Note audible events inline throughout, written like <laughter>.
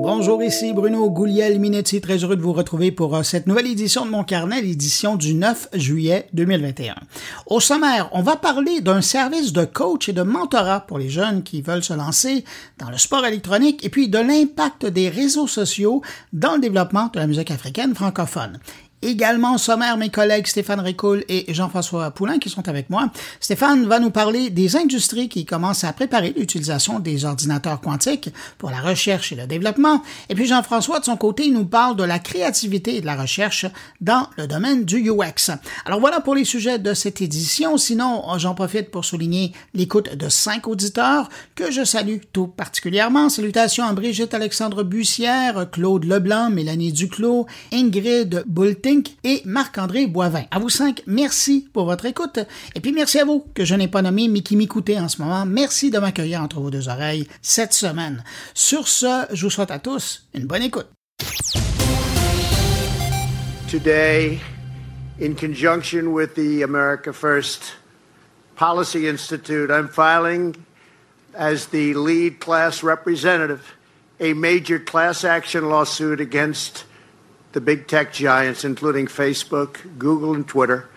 Bonjour, ici Bruno Gouliel-Minetti, très heureux de vous retrouver pour euh, cette nouvelle édition de mon carnet, l'édition du 9 juillet 2021. Au sommaire, on va parler d'un service de coach et de mentorat pour les jeunes qui veulent se lancer dans le sport électronique et puis de l'impact des réseaux sociaux dans le développement de la musique africaine francophone. Également au sommaire, mes collègues Stéphane Ricoul et Jean-François Poulain qui sont avec moi. Stéphane va nous parler des industries qui commencent à préparer l'utilisation des ordinateurs quantiques pour la recherche et le développement. Et puis Jean-François, de son côté, nous parle de la créativité et de la recherche dans le domaine du UX. Alors voilà pour les sujets de cette édition. Sinon, j'en profite pour souligner l'écoute de cinq auditeurs que je salue tout particulièrement. Salutations à Brigitte Alexandre Bussière, Claude Leblanc, Mélanie Duclos, Ingrid Boulté, et Marc-André Boivin. À vous cinq, merci pour votre écoute. Et puis merci à vous, que je n'ai pas nommé, mais qui m'écoutez en ce moment. Merci de m'accueillir entre vos deux oreilles cette semaine. Sur ce, je vous souhaite à tous une bonne écoute. Today, in conjunction with the America First Policy Institute, I'm filing as the lead class representative a major class action lawsuit against the big tech giants, including Facebook, Google, and Twitter,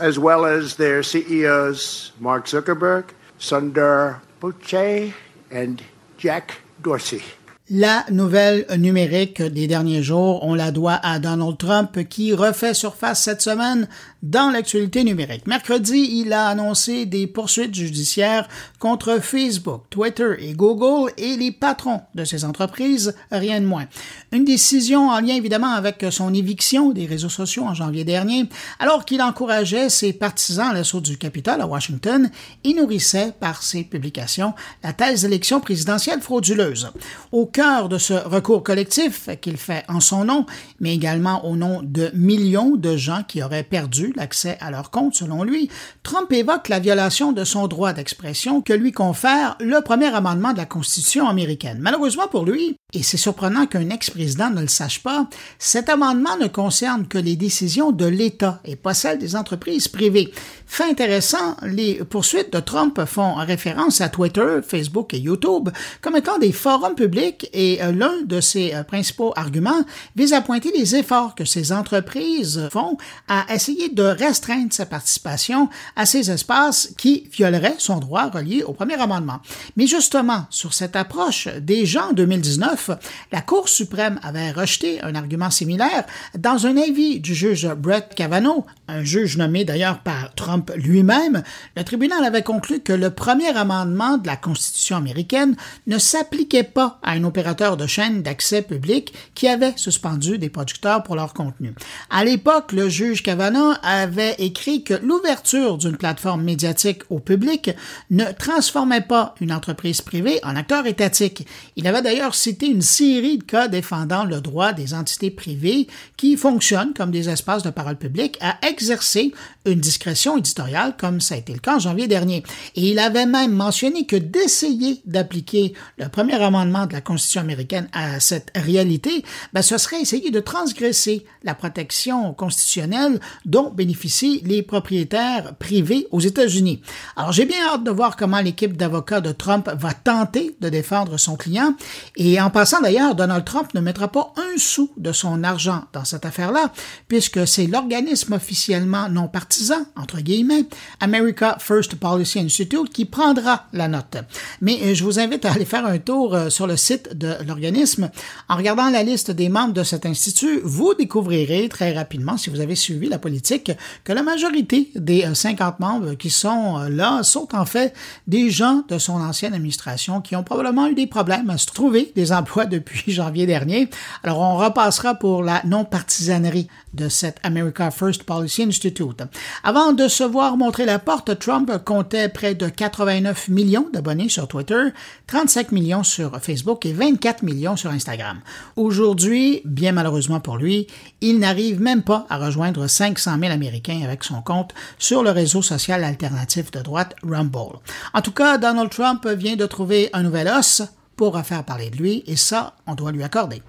as well as their CEOs, Mark Zuckerberg, Sundar Pichai, and Jack Dorsey. La nouvelle numérique des derniers jours, on la doit à Donald Trump qui refait surface cette semaine dans l'actualité numérique. Mercredi, il a annoncé des poursuites judiciaires contre Facebook, Twitter et Google et les patrons de ces entreprises, rien de moins. Une décision en lien évidemment avec son éviction des réseaux sociaux en janvier dernier, alors qu'il encourageait ses partisans à l'assaut du Capitole à Washington et nourrissait par ses publications la thèse d'élection présidentielle frauduleuse. Au cœur de ce recours collectif qu'il fait en son nom, mais également au nom de millions de gens qui auraient perdu l'accès à leur compte, selon lui, Trump évoque la violation de son droit d'expression que lui confère le premier amendement de la Constitution américaine. Malheureusement pour lui, et c'est surprenant qu'un ex-président ne le sache pas, cet amendement ne concerne que les décisions de l'État et pas celles des entreprises privées. Fait intéressant, les poursuites de Trump font référence à Twitter, Facebook et YouTube comme étant des forums publics et euh, l'un de ses euh, principaux arguments vise à pointer les efforts que ces entreprises font à essayer de restreindre sa participation à ces espaces qui violeraient son droit relié au premier amendement. Mais justement, sur cette approche, déjà en 2019, la Cour suprême avait rejeté un argument similaire dans un avis du juge Brett Kavanaugh, un juge nommé d'ailleurs par Trump lui-même. Le tribunal avait conclu que le premier amendement de la Constitution américaine ne s'appliquait pas à un opérateur de chaîne d'accès public qui avait suspendu des producteurs pour leur contenu. À l'époque, le juge Kavanaugh avait écrit que l'ouverture d'une plateforme médiatique au public ne transformait pas une entreprise privée en acteur étatique. Il avait d'ailleurs cité une série de cas défendant le droit des entités privées qui fonctionnent comme des espaces de parole publique à exercer une discrétion éditoriale comme ça a été le cas en janvier dernier. Et il avait même mentionné que d'essayer d'appliquer le premier amendement de la Constitution américaine à cette réalité, ben, ce serait essayer de transgresser la protection constitutionnelle dont bénéficient les propriétaires privés aux États-Unis. Alors j'ai bien hâte de voir comment l'équipe d'avocats de Trump va tenter de défendre son client et en passant d'ailleurs, Donald Trump ne mettra pas un sou de son argent dans cette affaire-là, puisque c'est l'organisme officiellement non partisan, entre guillemets, America First Policy Institute, qui prendra la note. Mais euh, je vous invite à aller faire un tour euh, sur le site de l'organisme. En regardant la liste des membres de cet institut, vous découvrirez très rapidement, si vous avez suivi la politique, que la majorité des 50 euh, membres qui sont là sont en fait des gens de son ancienne administration qui ont probablement eu des problèmes à se trouver des emplois depuis <laughs> janvier dernier. Alors, on repassera pour la non-partisanerie de cette America First Policy Institute. Avant de se voir montrer la porte, Trump comptait près de 89 millions d'abonnés sur Twitter, 35 millions sur Facebook et 24 millions sur Instagram. Aujourd'hui, bien malheureusement pour lui, il n'arrive même pas à rejoindre 500 000 Américains avec son compte sur le réseau social alternatif de droite Rumble. En tout cas, Donald Trump vient de trouver un nouvel os pour faire parler de lui, et ça, on doit lui accorder.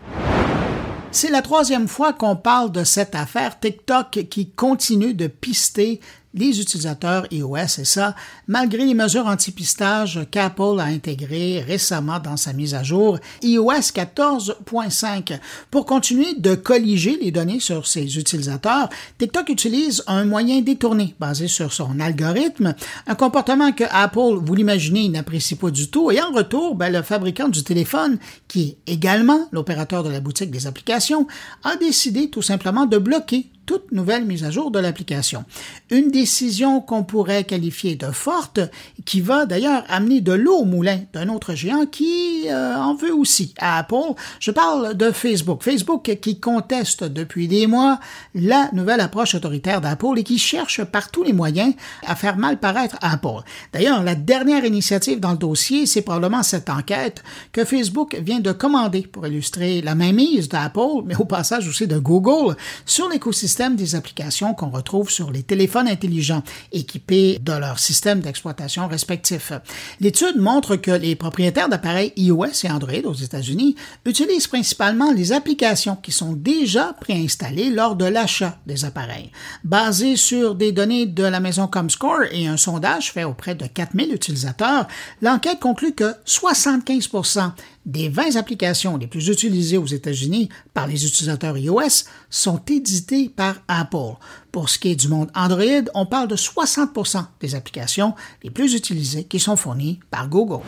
C'est la troisième fois qu'on parle de cette affaire TikTok qui continue de pister les utilisateurs iOS et ça, malgré les mesures anti-pistage qu'Apple a intégrées récemment dans sa mise à jour iOS 14.5. Pour continuer de colliger les données sur ses utilisateurs, TikTok utilise un moyen détourné basé sur son algorithme, un comportement que Apple, vous l'imaginez, n'apprécie pas du tout et en retour, ben, le fabricant du téléphone, qui est également l'opérateur de la boutique des applications, a décidé tout simplement de bloquer toute nouvelle mise à jour de l'application. Une décision qu'on pourrait qualifier de forte, qui va d'ailleurs amener de l'eau au moulin d'un autre géant qui euh, en veut aussi à Apple. Je parle de Facebook. Facebook qui conteste depuis des mois la nouvelle approche autoritaire d'Apple et qui cherche par tous les moyens à faire mal paraître Apple. D'ailleurs, la dernière initiative dans le dossier, c'est probablement cette enquête que Facebook vient de commander pour illustrer la mainmise d'Apple, mais au passage aussi de Google, sur l'écosystème des applications qu'on retrouve sur les téléphones intelligents équipés de leur système d'exploitation respectif. L'étude montre que les propriétaires d'appareils iOS et Android aux États-Unis utilisent principalement les applications qui sont déjà préinstallées lors de l'achat des appareils. Basé sur des données de la maison Comscore et un sondage fait auprès de 4000 utilisateurs, l'enquête conclut que 75 des 20 applications les plus utilisées aux États-Unis par les utilisateurs iOS sont éditées par Apple. Pour ce qui est du monde Android, on parle de 60% des applications les plus utilisées qui sont fournies par Google.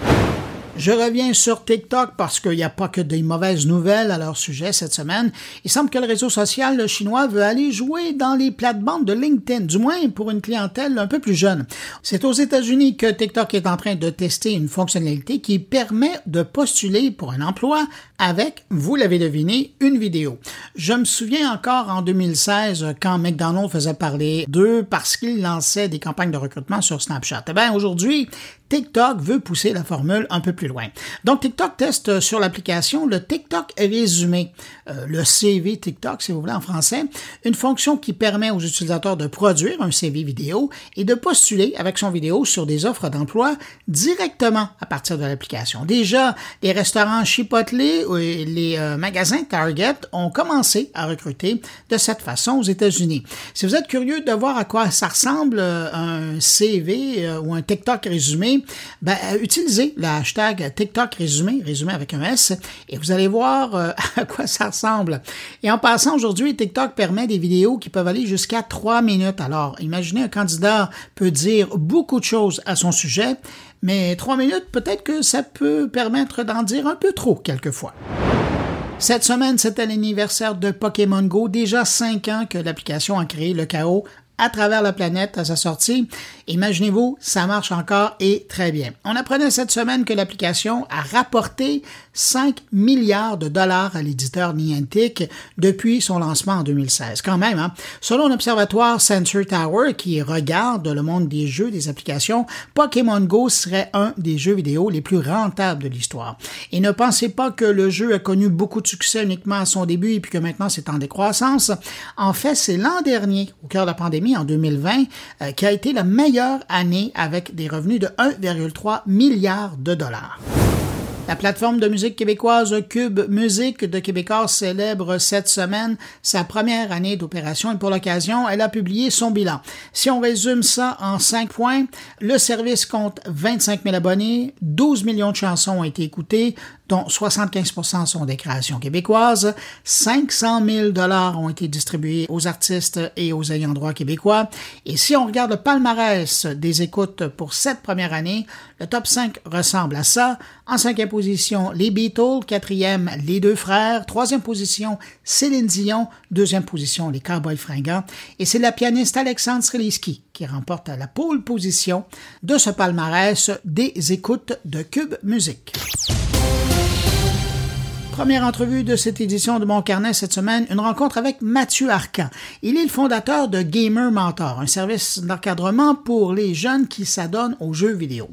Je reviens sur TikTok parce qu'il n'y a pas que des mauvaises nouvelles à leur sujet cette semaine. Il semble que le réseau social chinois veut aller jouer dans les plates-bandes de LinkedIn, du moins pour une clientèle un peu plus jeune. C'est aux États-Unis que TikTok est en train de tester une fonctionnalité qui permet de postuler pour un emploi avec, vous l'avez deviné, une vidéo. Je me souviens encore en 2016 quand McDonald's faisait parler d'eux parce qu'il lançait des campagnes de recrutement sur Snapchat. Eh bien, aujourd'hui, TikTok veut pousser la formule un peu plus loin. Donc, TikTok teste sur l'application le TikTok résumé, euh, le CV TikTok, si vous voulez, en français, une fonction qui permet aux utilisateurs de produire un CV vidéo et de postuler avec son vidéo sur des offres d'emploi directement à partir de l'application. Déjà, les restaurants Chipotle et les euh, magasins Target ont commencé à recruter de cette façon aux États-Unis. Si vous êtes curieux de voir à quoi ça ressemble euh, un CV ou un TikTok résumé, ben, euh, utilisez le hashtag TikTok résumé, résumé avec un S, et vous allez voir euh, <laughs> à quoi ça ressemble. Et en passant, aujourd'hui, TikTok permet des vidéos qui peuvent aller jusqu'à trois minutes. Alors, imaginez un candidat peut dire beaucoup de choses à son sujet, mais trois minutes, peut-être que ça peut permettre d'en dire un peu trop quelquefois. Cette semaine, c'était l'anniversaire de Pokémon Go. Déjà cinq ans que l'application a créé le chaos à travers la planète à sa sortie. Imaginez-vous, ça marche encore et très bien. On apprenait cette semaine que l'application a rapporté 5 milliards de dollars à l'éditeur Niantic depuis son lancement en 2016. Quand même, hein? Selon l'observatoire Sensor Tower qui regarde le monde des jeux, des applications, Pokémon Go serait un des jeux vidéo les plus rentables de l'histoire. Et ne pensez pas que le jeu a connu beaucoup de succès uniquement à son début et puis que maintenant c'est en décroissance. En fait, c'est l'an dernier, au cœur de la pandémie, en 2020, euh, qui a été la meilleure année avec des revenus de 1,3 milliard de dollars. La plateforme de musique québécoise Cube Musique de Québécois célèbre cette semaine sa première année d'opération et pour l'occasion, elle a publié son bilan. Si on résume ça en cinq points, le service compte 25 000 abonnés, 12 millions de chansons ont été écoutées, dont 75% sont des créations québécoises. 500 000 dollars ont été distribués aux artistes et aux ayants droit québécois. Et si on regarde le palmarès des écoutes pour cette première année, le top 5 ressemble à ça. Les Beatles. Quatrième, les deux frères. Troisième position, Céline Dion. Deuxième position, les Cowboys fringants. Et c'est la pianiste Alexandre Streliski qui remporte la pole position de ce palmarès des écoutes de Cube Musique. Première entrevue de cette édition de Mon Carnet cette semaine, une rencontre avec Mathieu Arcan. Il est le fondateur de Gamer Mentor, un service d'encadrement pour les jeunes qui s'adonnent aux jeux vidéo.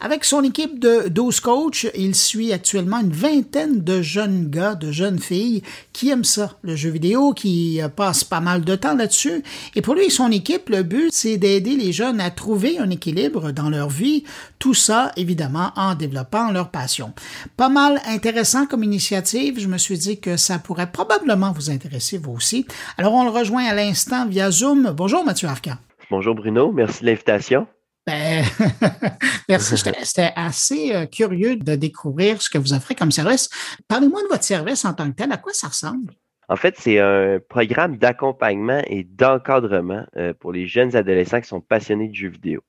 Avec son équipe de 12 coachs, il suit actuellement une vingtaine de jeunes gars, de jeunes filles qui aiment ça, le jeu vidéo, qui euh, passent pas mal de temps là-dessus. Et pour lui et son équipe, le but, c'est d'aider les jeunes à trouver un équilibre dans leur vie. Tout ça, évidemment, en développant leur passion. Pas mal intéressant comme initiative. Je me suis dit que ça pourrait probablement vous intéresser, vous aussi. Alors, on le rejoint à l'instant via Zoom. Bonjour, Mathieu Arcan. Bonjour Bruno, merci de l'invitation. Ben, <laughs> merci. C'était assez euh, curieux de découvrir ce que vous offrez comme service. Parlez-moi de votre service en tant que tel. À quoi ça ressemble? En fait, c'est un programme d'accompagnement et d'encadrement euh, pour les jeunes adolescents qui sont passionnés de jeux vidéo.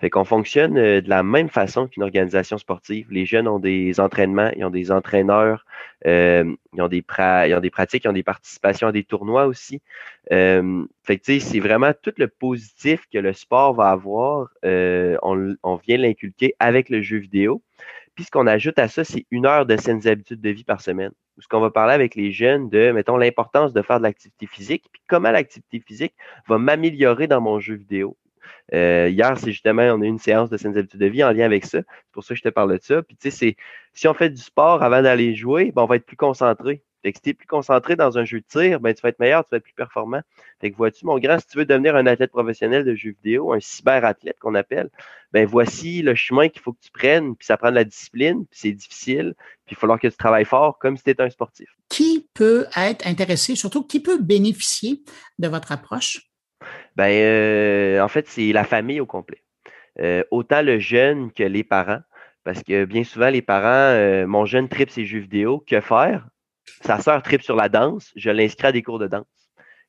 Fait qu'on fonctionne euh, de la même façon qu'une organisation sportive. Les jeunes ont des entraînements, ils ont des entraîneurs, euh, ils, ont des pratiques, ils ont des participations à des tournois aussi. Fait que c'est vraiment tout le positif que le sport va avoir. on, on vient l'inculquer avec le jeu vidéo. Puis ce qu'on ajoute à ça, c'est une heure de saines habitudes de vie par semaine où ce qu'on va parler avec les jeunes de, mettons, l'importance de faire de l'activité physique, puis comment l'activité physique va m'améliorer dans mon jeu vidéo. Euh, hier, c'est justement, on a eu une séance de saines habitudes de vie en lien avec ça. C'est pour ça que je te parle de ça. Puis, tu sais, si on fait du sport avant d'aller jouer, ben, on va être plus concentré. Fait que si tu es plus concentré dans un jeu de tir, ben, tu vas être meilleur, tu vas être plus performant. Fait que vois-tu, mon grand, si tu veux devenir un athlète professionnel de jeux vidéo, un cyberathlète qu'on appelle, ben voici le chemin qu'il faut que tu prennes, puis ça prend de la discipline, puis c'est difficile, puis il va falloir que tu travailles fort comme si tu étais un sportif. Qui peut être intéressé, surtout qui peut bénéficier de votre approche? Ben, euh, en fait, c'est la famille au complet. Euh, autant le jeune que les parents. Parce que bien souvent, les parents, euh, mon jeune tripe ses jeux vidéo, que faire? Sa sœur tripe sur la danse, je l'inscris à des cours de danse.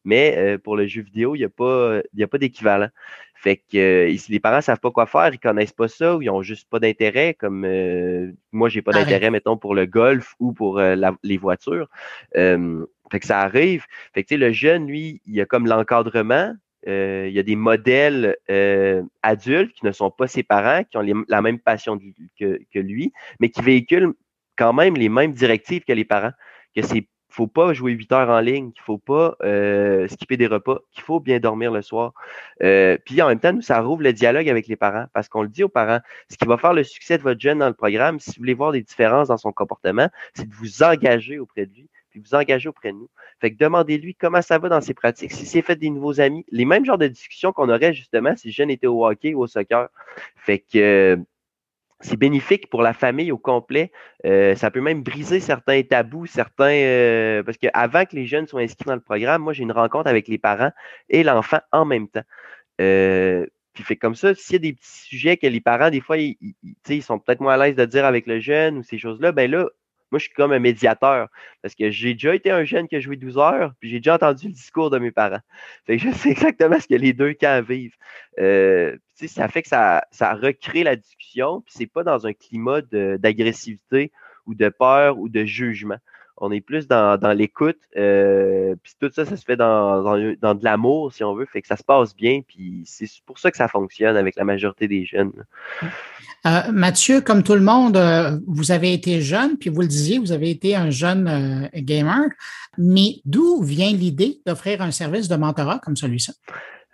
Mais euh, pour le jeu vidéo, il n'y a pas, pas d'équivalent. Fait que euh, si les parents ne savent pas quoi faire, ils ne connaissent pas ça ou ils n'ont juste pas d'intérêt, comme euh, moi, j'ai pas d'intérêt, mettons, pour le golf ou pour les voitures. fait que ça arrive. Fait que le jeune, lui, il a comme l'encadrement. il y a des modèles adultes qui ne sont pas ses parents, qui ont la même passion que, que lui, mais qui véhiculent quand même les mêmes directives que les parents que c'est faut pas jouer 8 heures en ligne, qu'il faut pas euh, skipper des repas, qu'il faut bien dormir le soir. Euh, puis en même temps, nous, ça rouvre le dialogue avec les parents parce qu'on le dit aux parents, ce qui va faire le succès de votre jeune dans le programme, si vous voulez voir des différences dans son comportement, c'est de vous engager auprès de lui, puis vous engager auprès de nous. Fait que demandez-lui comment ça va dans ses pratiques, si c'est fait des nouveaux amis, les mêmes genres de discussions qu'on aurait justement si le jeune était au hockey ou au soccer. Fait que c'est bénéfique pour la famille au complet. Euh, ça peut même briser certains tabous, certains. Euh, parce qu'avant que les jeunes soient inscrits dans le programme, moi, j'ai une rencontre avec les parents et l'enfant en même temps. Euh, puis fait comme ça, s'il y a des petits sujets que les parents, des fois, ils, ils sont peut-être moins à l'aise de dire avec le jeune ou ces choses-là, ben là, moi, je suis comme un médiateur parce que j'ai déjà été un jeune qui a joué 12 heures, puis j'ai déjà entendu le discours de mes parents. Je sais exactement ce que les deux camps vivent. Euh, ça fait que ça, ça recrée la discussion, puis c'est pas dans un climat d'agressivité ou de peur ou de jugement. On est plus dans, dans l'écoute, euh, puis tout ça, ça se fait dans, dans, dans de l'amour, si on veut, fait que ça se passe bien, puis c'est pour ça que ça fonctionne avec la majorité des jeunes. Euh, Mathieu, comme tout le monde, euh, vous avez été jeune, puis vous le disiez, vous avez été un jeune gamer, mais d'où vient l'idée d'offrir un service de mentorat comme celui-ci?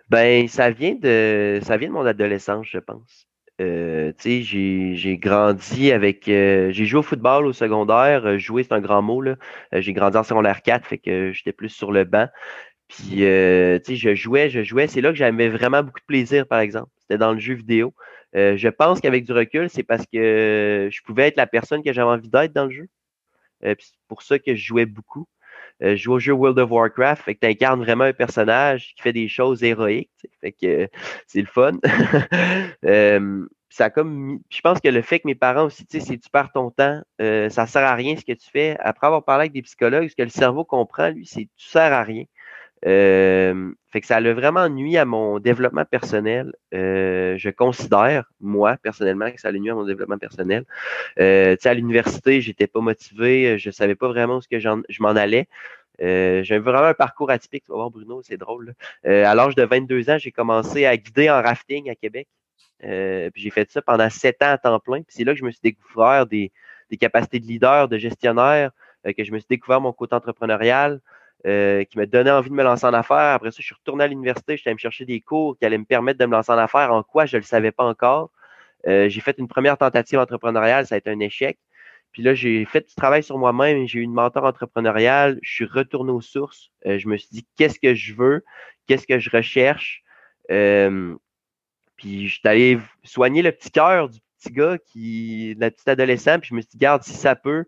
Ben, ça vient de ça vient de mon adolescence, je pense. Euh, j'ai grandi avec. j'ai joué au football au secondaire. jouer, c'est un grand mot. j'ai grandi en secondaire 4, fait que j'étais plus sur le banc. Puis, je jouais, je jouais. C'est là que j'avais vraiment beaucoup de plaisir, par exemple. C'était dans le jeu vidéo. Euh, je pense qu'avec du recul, c'est parce que je pouvais être la personne que j'avais envie d'être dans le jeu. Euh, c'est pour ça que je jouais beaucoup. Euh, joue au jeu World of Warcraft, fait que tu incarnes vraiment un personnage qui fait des choses héroïques. Fait que c'est le fun. <laughs> ça comme je pense que le fait que mes parents aussi, tu sais, si tu perds ton temps, ça sert à rien ce que tu fais. Après avoir parlé avec des psychologues, ce que le cerveau comprend, lui, c'est tu sers à rien. Euh, fait que ça a vraiment nuit à mon développement personnel. Euh, je considère, moi, personnellement, que ça a nuit à mon développement personnel. Euh, à l'université, j'étais pas motivé, je savais pas vraiment où ce que je m'en allais. Euh, j'ai vraiment un parcours atypique. Tu vas voir, Bruno, c'est drôle. Euh, à l'âge de 22 ans, j'ai commencé à guider en rafting à Québec. Puis j'ai fait ça pendant sept ans à temps plein. Puis c'est là que je me suis découvert des capacités de leader, de gestionnaire, que je me suis découvert mon côté entrepreneurial. Euh, qui m'a donné envie de me lancer en affaires. Après ça, je suis retourné à l'université, j'étais allé me chercher des cours qui allaient me permettre de me lancer en affaires. En quoi, je ne le savais pas encore. Euh, j'ai fait une première tentative entrepreneuriale, ça a été un échec. Puis là, j'ai fait du travail sur moi-même, j'ai eu une mentor entrepreneuriale, je suis retourné aux sources. Euh, je me suis dit, qu'est-ce que je veux? Qu'est-ce que je recherche? puis je suis allé soigner le petit cœur du petit gars, qui, de la petite adolescent, puis je me suis dit, garde, si ça peut,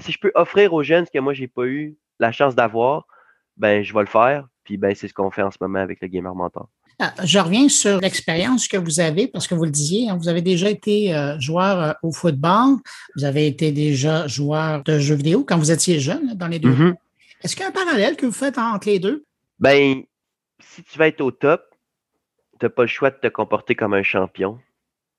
si je peux offrir aux jeunes ce que moi, j'ai pas eu, la chance d'avoir, ben je vais le faire. Puis ben c'est ce qu'on fait en ce moment avec le Gamer Mentor. Ah, je reviens sur l'expérience que vous avez, parce que vous le disiez, hein, vous avez déjà été euh, joueur euh, au football, vous avez été déjà joueur de jeux vidéo quand vous étiez jeune dans les deux. Mm-hmm. Est-ce qu'il y a un parallèle que vous faites entre les deux? Ben, si tu vas être au top, tu n'as pas le choix de te comporter comme un champion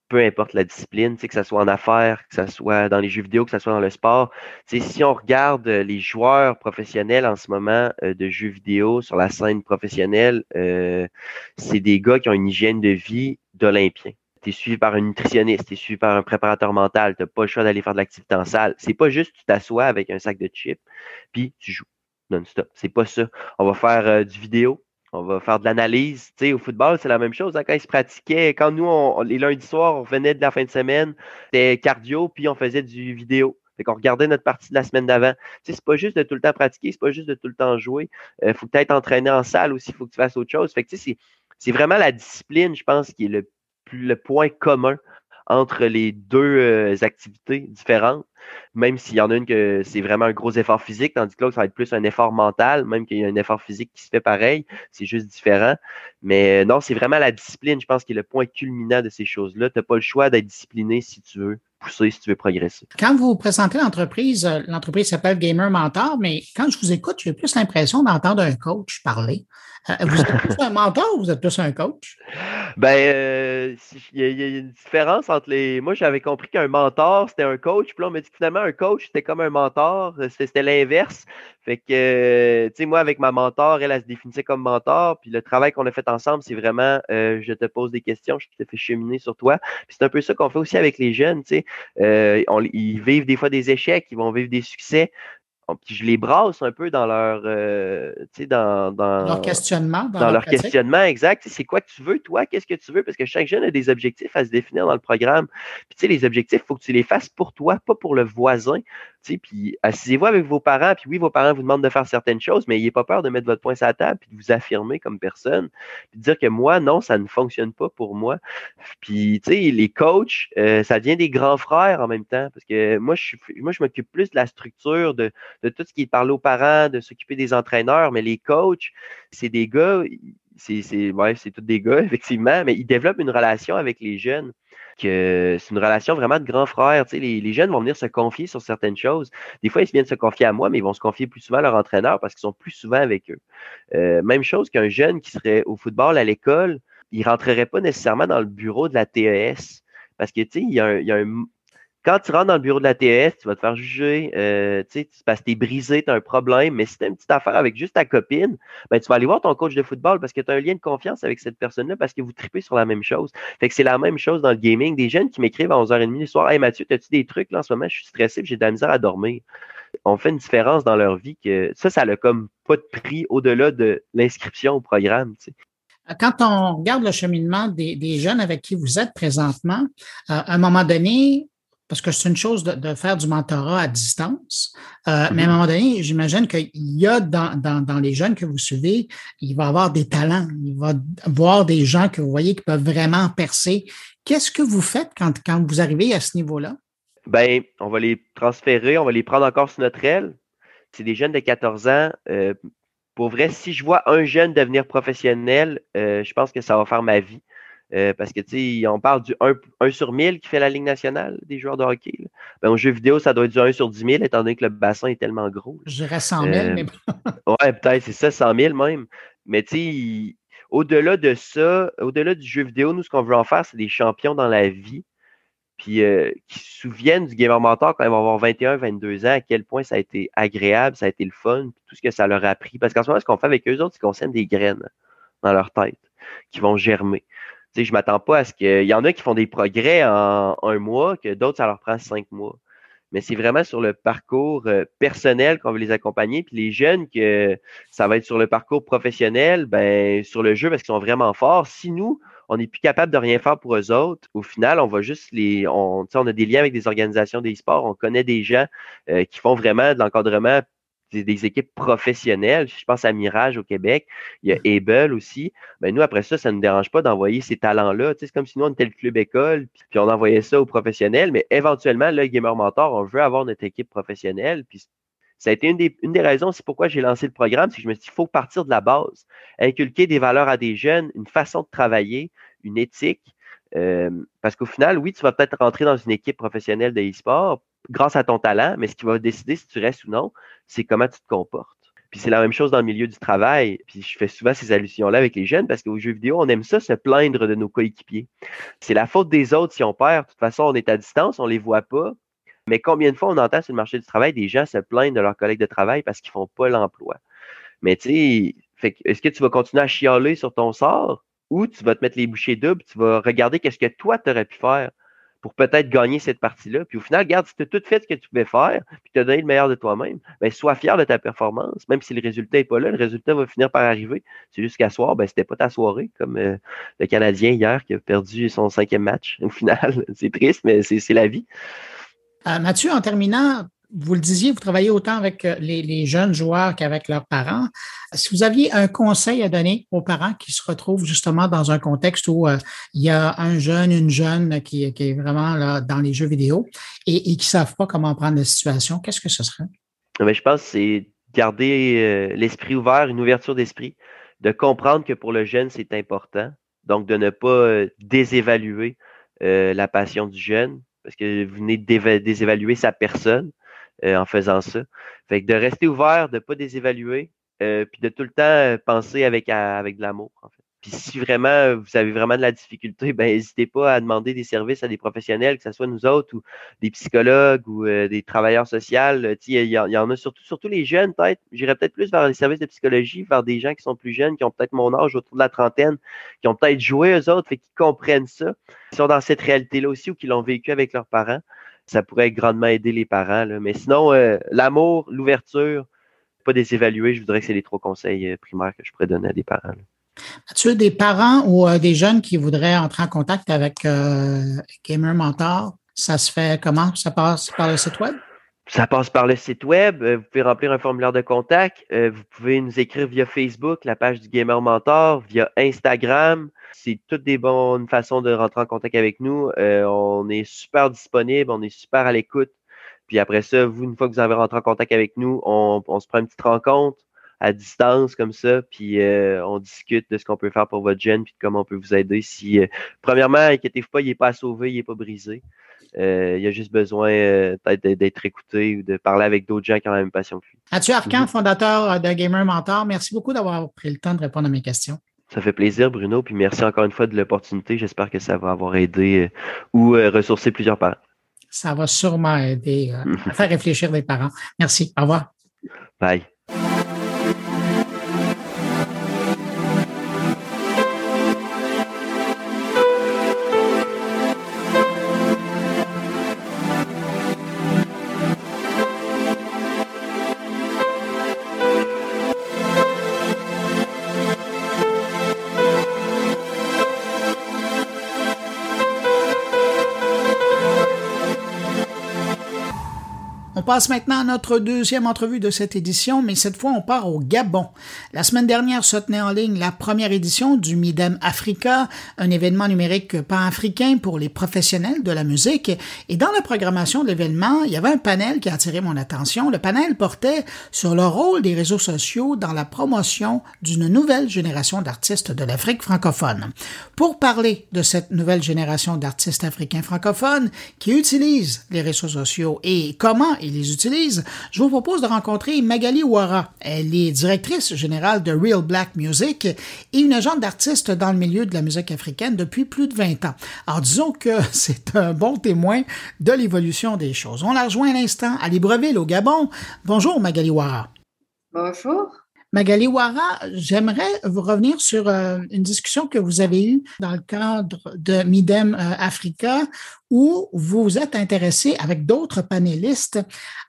peu importe la discipline, que ce soit en affaires, que ce soit dans les jeux vidéo, que ce soit dans le sport. si on regarde euh, les joueurs professionnels en ce moment euh, de jeux vidéo sur la scène professionnelle, euh, c'est des gars qui ont une hygiène de vie d'Olympien. Tu es suivi par un nutritionniste, tu es suivi par un préparateur mental, tu n'as pas le choix d'aller faire de l'activité en salle. C'est pas juste tu t'assois avec un sac de chips, puis tu joues non-stop. C'est pas ça. On va faire du vidéo, on va faire de l'analyse. Tu sais, au football, c'est la même chose. Hein, quand ils se pratiquaient, quand nous, on, les lundis soirs, on revenait de la fin de semaine, c'était cardio, puis on faisait du vidéo. Fait qu'on regardait notre partie de la semaine d'avant. Tu sais, c'est pas juste de tout le temps pratiquer, c'est pas juste de tout le temps jouer. Il euh, faut peut-être entraîner en salle aussi, il faut que tu fasses autre chose. Fait que tu sais, c'est vraiment la discipline, je pense, qui est le, le point commun entre les deux euh, activités différentes, même s'il y en a une que c'est vraiment un gros effort physique, tandis que l'autre, ça va être plus un effort mental, même qu'il y a un effort physique qui se fait pareil, c'est juste différent. Mais euh, non, c'est vraiment la discipline, je pense, qui est le point culminant de ces choses-là. Tu n'as pas le choix d'être discipliné si tu veux pousser, si tu veux progresser. Quand vous présentez l'entreprise, euh, l'entreprise s'appelle Gamer Mentor, mais quand je vous écoute, j'ai plus l'impression d'entendre un coach parler. Euh, vous êtes plus un mentor ou vous êtes plus un coach? Ben, euh, il y, a une différence entre les. Moi, j'avais compris qu'un mentor, c'était un coach. Puis là, on m'a dit finalement, un coach, c'était comme un mentor. C'était l'inverse. Fait que, tu sais, moi, avec ma mentor, elle, elle, se définissait comme mentor. Puis le travail qu'on a fait ensemble, c'est vraiment je te pose des questions, je te fais cheminer sur toi. Puis c'est un peu ça qu'on fait aussi avec les jeunes, tu sais. Euh, ils vivent des fois des échecs, ils vont vivre des succès. Puis je les brasse un peu dans leur, euh, dans, dans, leur questionnement. Dans, leur, questionnement, exact. C'est quoi que tu veux, toi? Qu'est-ce que tu veux? Parce que chaque jeune a des objectifs à se définir dans le programme. Puis tu sais, les objectifs, il faut que tu les fasses pour toi, pas pour le voisin. Puis assisez-vous avec vos parents, puis oui, vos parents vous demandent de faire certaines choses, mais n'ayez pas peur de mettre votre poing sur la table, puis de vous affirmer comme personne, puis de dire que moi, non, ça ne fonctionne pas pour moi. Puis, tu sais, les coachs, euh, ça devient des grands frères en même temps, parce que moi, je, moi, je m'occupe plus de la structure, de, de tout ce qui est parler aux parents, de s'occuper des entraîneurs, mais les coachs, c'est des gars, c'est ouais, tous des gars, <laughs> effectivement, mais ils développent une relation avec les jeunes c'est une relation vraiment de grand frère. les, jeunes vont venir se confier sur certaines choses. Des fois, ils viennent se confier à moi, mais ils vont se confier plus souvent à leur entraîneur parce qu'ils sont plus souvent avec eux. Euh, même chose qu'un jeune qui serait au football à l'école, il rentrerait pas nécessairement dans le bureau de la TES. Parce que, tu sais, il y a un, quand tu rentres dans le bureau de la TS, tu vas te faire juger, euh, tu sais, parce que tu es brisé, tu as un problème, mais si tu as une petite affaire avec juste ta copine, ben, tu vas aller voir ton coach de football parce que tu as un lien de confiance avec cette personne-là parce que vous tripez sur la même chose. Fait que c'est la même chose dans le gaming. Des jeunes qui m'écrivent à 11h30 le soir, Hey Mathieu, as-tu des trucs? Là en ce moment? Je suis stressé, j'ai de la misère à dormir. On fait une différence dans leur vie que ça, ça n'a comme pas de prix au-delà de l'inscription au programme. Tu sais quand on regarde le cheminement des, jeunes avec qui vous êtes présentement, euh, à un moment donné, parce que c'est une chose de, faire du mentorat à distance, euh, mais à un moment donné, j'imagine qu'il y a dans, les jeunes que vous suivez, il va y avoir des talents, il va voir des gens que vous voyez qui peuvent vraiment percer. Qu'est-ce que vous faites quand, quand vous arrivez à ce niveau-là? Ben, on va les transférer, on va les prendre encore sur notre aile. C'est des jeunes de 14 ans. Euh, pour vrai, si je vois un jeune devenir professionnel, euh, je pense que ça va faire ma vie. Euh, parce que, tu sais, on parle du 1, sur 1000 qui fait la Ligue nationale des joueurs de hockey. Ben, au jeu vidéo, ça doit être du 1 sur 10 000, étant donné que le bassin est tellement gros. Je dirais 100 000, euh, mais <laughs> Ouais, peut-être, c'est ça, 100 000 même. Mais, tu sais, au-delà de ça, au-delà du jeu vidéo, nous, ce qu'on veut en faire, c'est des champions dans la vie. Puis, euh, qui se souviennent du Gamer Mentor quand ils vont avoir 21, 22 ans, à quel point ça a été agréable, ça a été le fun, tout ce que ça leur a appris. Parce qu'en ce moment, ce qu'on fait avec eux autres, c'est qu'on sème des graines dans leur tête qui vont germer sais, je m'attends pas à ce qu'il y en a qui font des progrès en un mois, que d'autres, ça leur prend cinq mois. Mais c'est vraiment sur le parcours euh, personnel qu'on veut les accompagner. Puis les jeunes, que ça va être sur le parcours professionnel, ben sur le jeu parce qu'ils sont vraiment forts. Si nous, on n'est plus capable de rien faire pour eux autres, au final, on va juste les. On, on a des liens avec des organisations des sports, on connaît des gens euh, qui font vraiment de l'encadrement des, équipes professionnelles. Je pense à Mirage au Québec. Il y a Able aussi. Ben, nous, après ça, ça ne nous dérange pas d'envoyer ces talents-là. c'est comme si nous, on était le club école, puis on envoyait ça aux professionnels. Mais éventuellement, le Gamer Mentor, on veut avoir notre équipe professionnelle. Puis Ça a été une des, une des raisons, c'est pourquoi j'ai lancé le programme, c'est que je me suis dit, il faut partir de la base, inculquer des valeurs à des jeunes, une façon de travailler, une éthique. Euh, parce qu'au final, oui, tu vas peut-être rentrer dans une équipe professionnelle de e-sport grâce à ton talent, mais ce qui va décider si tu restes ou non, c'est comment tu te comportes. Puis c'est la même chose dans le milieu du travail. Puis je fais souvent ces allusions-là avec les jeunes parce qu'aux jeux vidéo, on aime ça se plaindre de nos coéquipiers. C'est la faute des autres si on perd. De toute façon, on est à distance, on ne les voit pas. Mais combien de fois on entend sur le marché du travail des gens se plaindre de leurs collègues de travail parce qu'ils ne font pas l'emploi? Mais tu sais, est-ce que tu vas continuer à chialer sur ton sort ou tu vas te mettre les bouchées doubles, tu vas regarder qu'est-ce que toi, tu aurais pu faire pour peut-être gagner cette partie-là. Puis au final, regarde, si tu as tout fait ce que tu pouvais faire, puis tu as donné le meilleur de toi-même, ben, sois fier de ta performance. Même si le résultat n'est pas là, le résultat va finir par arriver. C'est juste qu'à soir, ben, c'était pas ta soirée, comme euh, le Canadien hier qui a perdu son cinquième match. Au final, <laughs> c'est triste, mais c'est la vie. Euh, Mathieu, en terminant, vous le disiez, vous travaillez autant avec euh, les, jeunes joueurs qu'avec leurs parents. Si vous aviez un conseil à donner aux parents qui se retrouvent justement dans un contexte où euh, il y a un jeune, une jeune qui, est vraiment dans les jeux vidéo et, qui ne savent pas comment prendre la situation, qu'est-ce que ce serait? Mais je pense que c'est garder l'esprit ouvert, une ouverture d'esprit, de comprendre que pour le jeune, c'est important. Donc, de ne pas désévaluer la passion du jeune, parce que vous venez de désévaluer sa personne euh, en faisant ça. Fait que de rester ouvert, de ne pas désévaluer, euh, puis de tout le temps euh, penser avec, avec de l'amour, en fait. Puis si vraiment vous avez vraiment de la difficulté, ben n'hésitez pas à demander des services à des professionnels, que ce soit nous autres ou des psychologues ou des travailleurs sociaux. Il y, y, en a surtout, surtout les jeunes, peut-être. J'irais peut-être plus vers les services de psychologie, vers des gens qui sont plus jeunes, qui ont peut-être mon âge autour de la trentaine, qui ont peut-être joué eux autres, fait qui comprennent ça, qui sont dans cette réalité-là aussi ou qui l'ont vécu avec leurs parents ça pourrait grandement aider les parents. Mais sinon, euh, l'amour, l'ouverture, pas désévaluer, je voudrais que c'est les trois conseils euh, primaires que je pourrais donner à des parents. As-tu des parents ou euh, des jeunes qui voudraient entrer en contact avec Gamer Mentor? Ça se fait comment? Ça passe par le site web? Ça passe par le site web. Vous pouvez remplir un formulaire de contact. Vous pouvez nous écrire via Facebook, la page du Gamer Mentor, via Instagram c'est toutes des bonnes façons de rentrer en contact avec nous. Euh, on est super disponible, on est super à l'écoute. Puis après ça, vous, une fois que vous avez rentré en contact avec nous, on, se prend une petite rencontre à distance comme ça, puis euh, on discute de ce qu'on peut faire pour votre jeune, puis de comment on peut vous aider. Si, euh, premièrement, inquiétez-vous pas, il n'est pas à sauver, il n'est pas brisé. il a juste besoin peut-être d'être écouté ou de parler avec d'autres gens qui ont la même passion que lui. Mathieu Arcan, fondateur de Gamer Mentor, merci beaucoup d'avoir pris le temps de répondre à mes questions. Ça fait plaisir, Bruno, puis merci encore une fois de l'opportunité. J'espère que ça va avoir aidé euh, ou euh, ressourcé plusieurs parents. Ça va sûrement aider euh, <laughs> à faire réfléchir les parents. Merci. Au revoir. Bye. Passe maintenant à notre deuxième entrevue de cette édition, mais cette fois on part au Gabon. La semaine dernière se tenait en ligne la première édition du Midem Africa, un événement numérique pan-africain pour les professionnels de la musique. Et dans la programmation de l'événement, il y avait un panel qui a attiré mon attention. Le panel portait sur le rôle des réseaux sociaux dans la promotion d'une nouvelle génération d'artistes de l'Afrique francophone. Pour parler de cette nouvelle génération d'artistes africains francophones qui utilisent les réseaux sociaux et comment ils utilise, je vous propose de rencontrer Magali Ouara. Elle est directrice générale de Real Black Music et une agente d'artistes dans le milieu de la musique africaine depuis plus de 20 ans. Alors disons que <laughs> c'est un bon témoin de l'évolution des choses. On la rejoint à l'instant à Libreville, au Gabon. Bonjour Magali Ouara. Bonjour. Magali Ouara, j'aimerais vous revenir sur euh, une discussion que vous avez eue dans le cadre de Midem euh, Africa, où vous vous êtes intéressé avec d'autres panélistes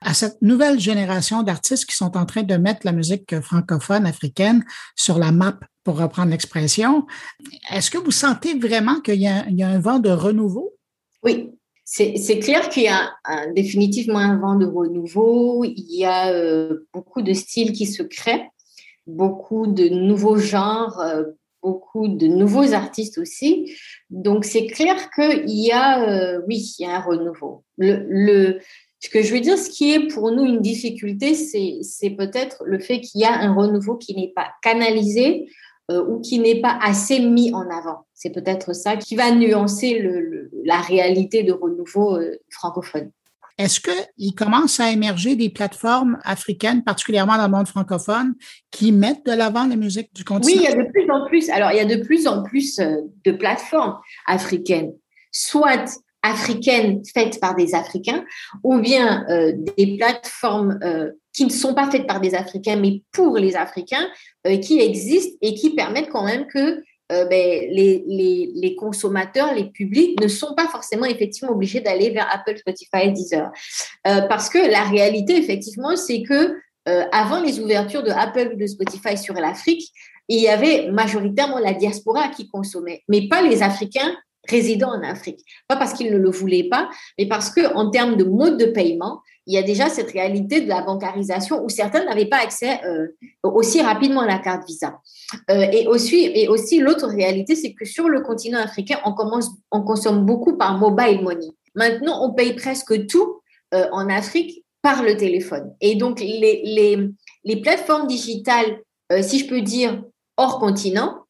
à cette nouvelle génération d'artistes qui sont en train de mettre la musique francophone africaine sur la map, pour reprendre l'expression. Est-ce que vous sentez vraiment qu'il y, a un vent de renouveau? Oui, c'est clair qu'il y a définitivement un vent de renouveau. Il y a euh, beaucoup de styles qui se créent beaucoup de nouveaux genres, euh, beaucoup de nouveaux artistes aussi. Donc c'est clair qu'il y a, euh, oui, il y a un renouveau. Le, Ce que je veux dire, ce qui est pour nous une difficulté, c'est peut-être le fait qu'il y a un renouveau qui n'est pas canalisé euh, ou qui n'est pas assez mis en avant. C'est peut-être ça qui va nuancer la réalité de renouveau francophone. Est-ce qu'il commence à émerger des plateformes africaines, particulièrement dans le monde francophone, qui mettent de l'avant la musique du continent? Oui, il y a de plus en plus. Alors, il y a de plus en plus euh, de plateformes africaines, soit africaines faites par des Africains, ou bien euh, des plateformes euh, qui ne sont pas faites par des Africains, mais pour les Africains, qui existent et qui permettent quand même que ben, les, consommateurs, les publics ne sont pas forcément effectivement obligés d'aller vers Apple, Spotify et Deezer. parce que la réalité, effectivement, c'est que avant les ouvertures de Apple ou de Spotify sur l'Afrique, il y avait majoritairement la diaspora qui consommait, mais pas les Africains résidant en Afrique. Pas parce qu'ils ne le voulaient pas, mais parce que en termes de mode de paiement, il y a déjà cette réalité de la bancarisation où certains n'avaient pas accès euh, aussi rapidement à la carte Visa. Euh, et aussi, et aussi l'autre réalité, c'est que sur le continent africain, on, commence, on consomme beaucoup par mobile money. Maintenant, on paye presque tout euh, en Afrique par le téléphone. Et donc, les, les, les plateformes digitales, si je peux dire, hors continent,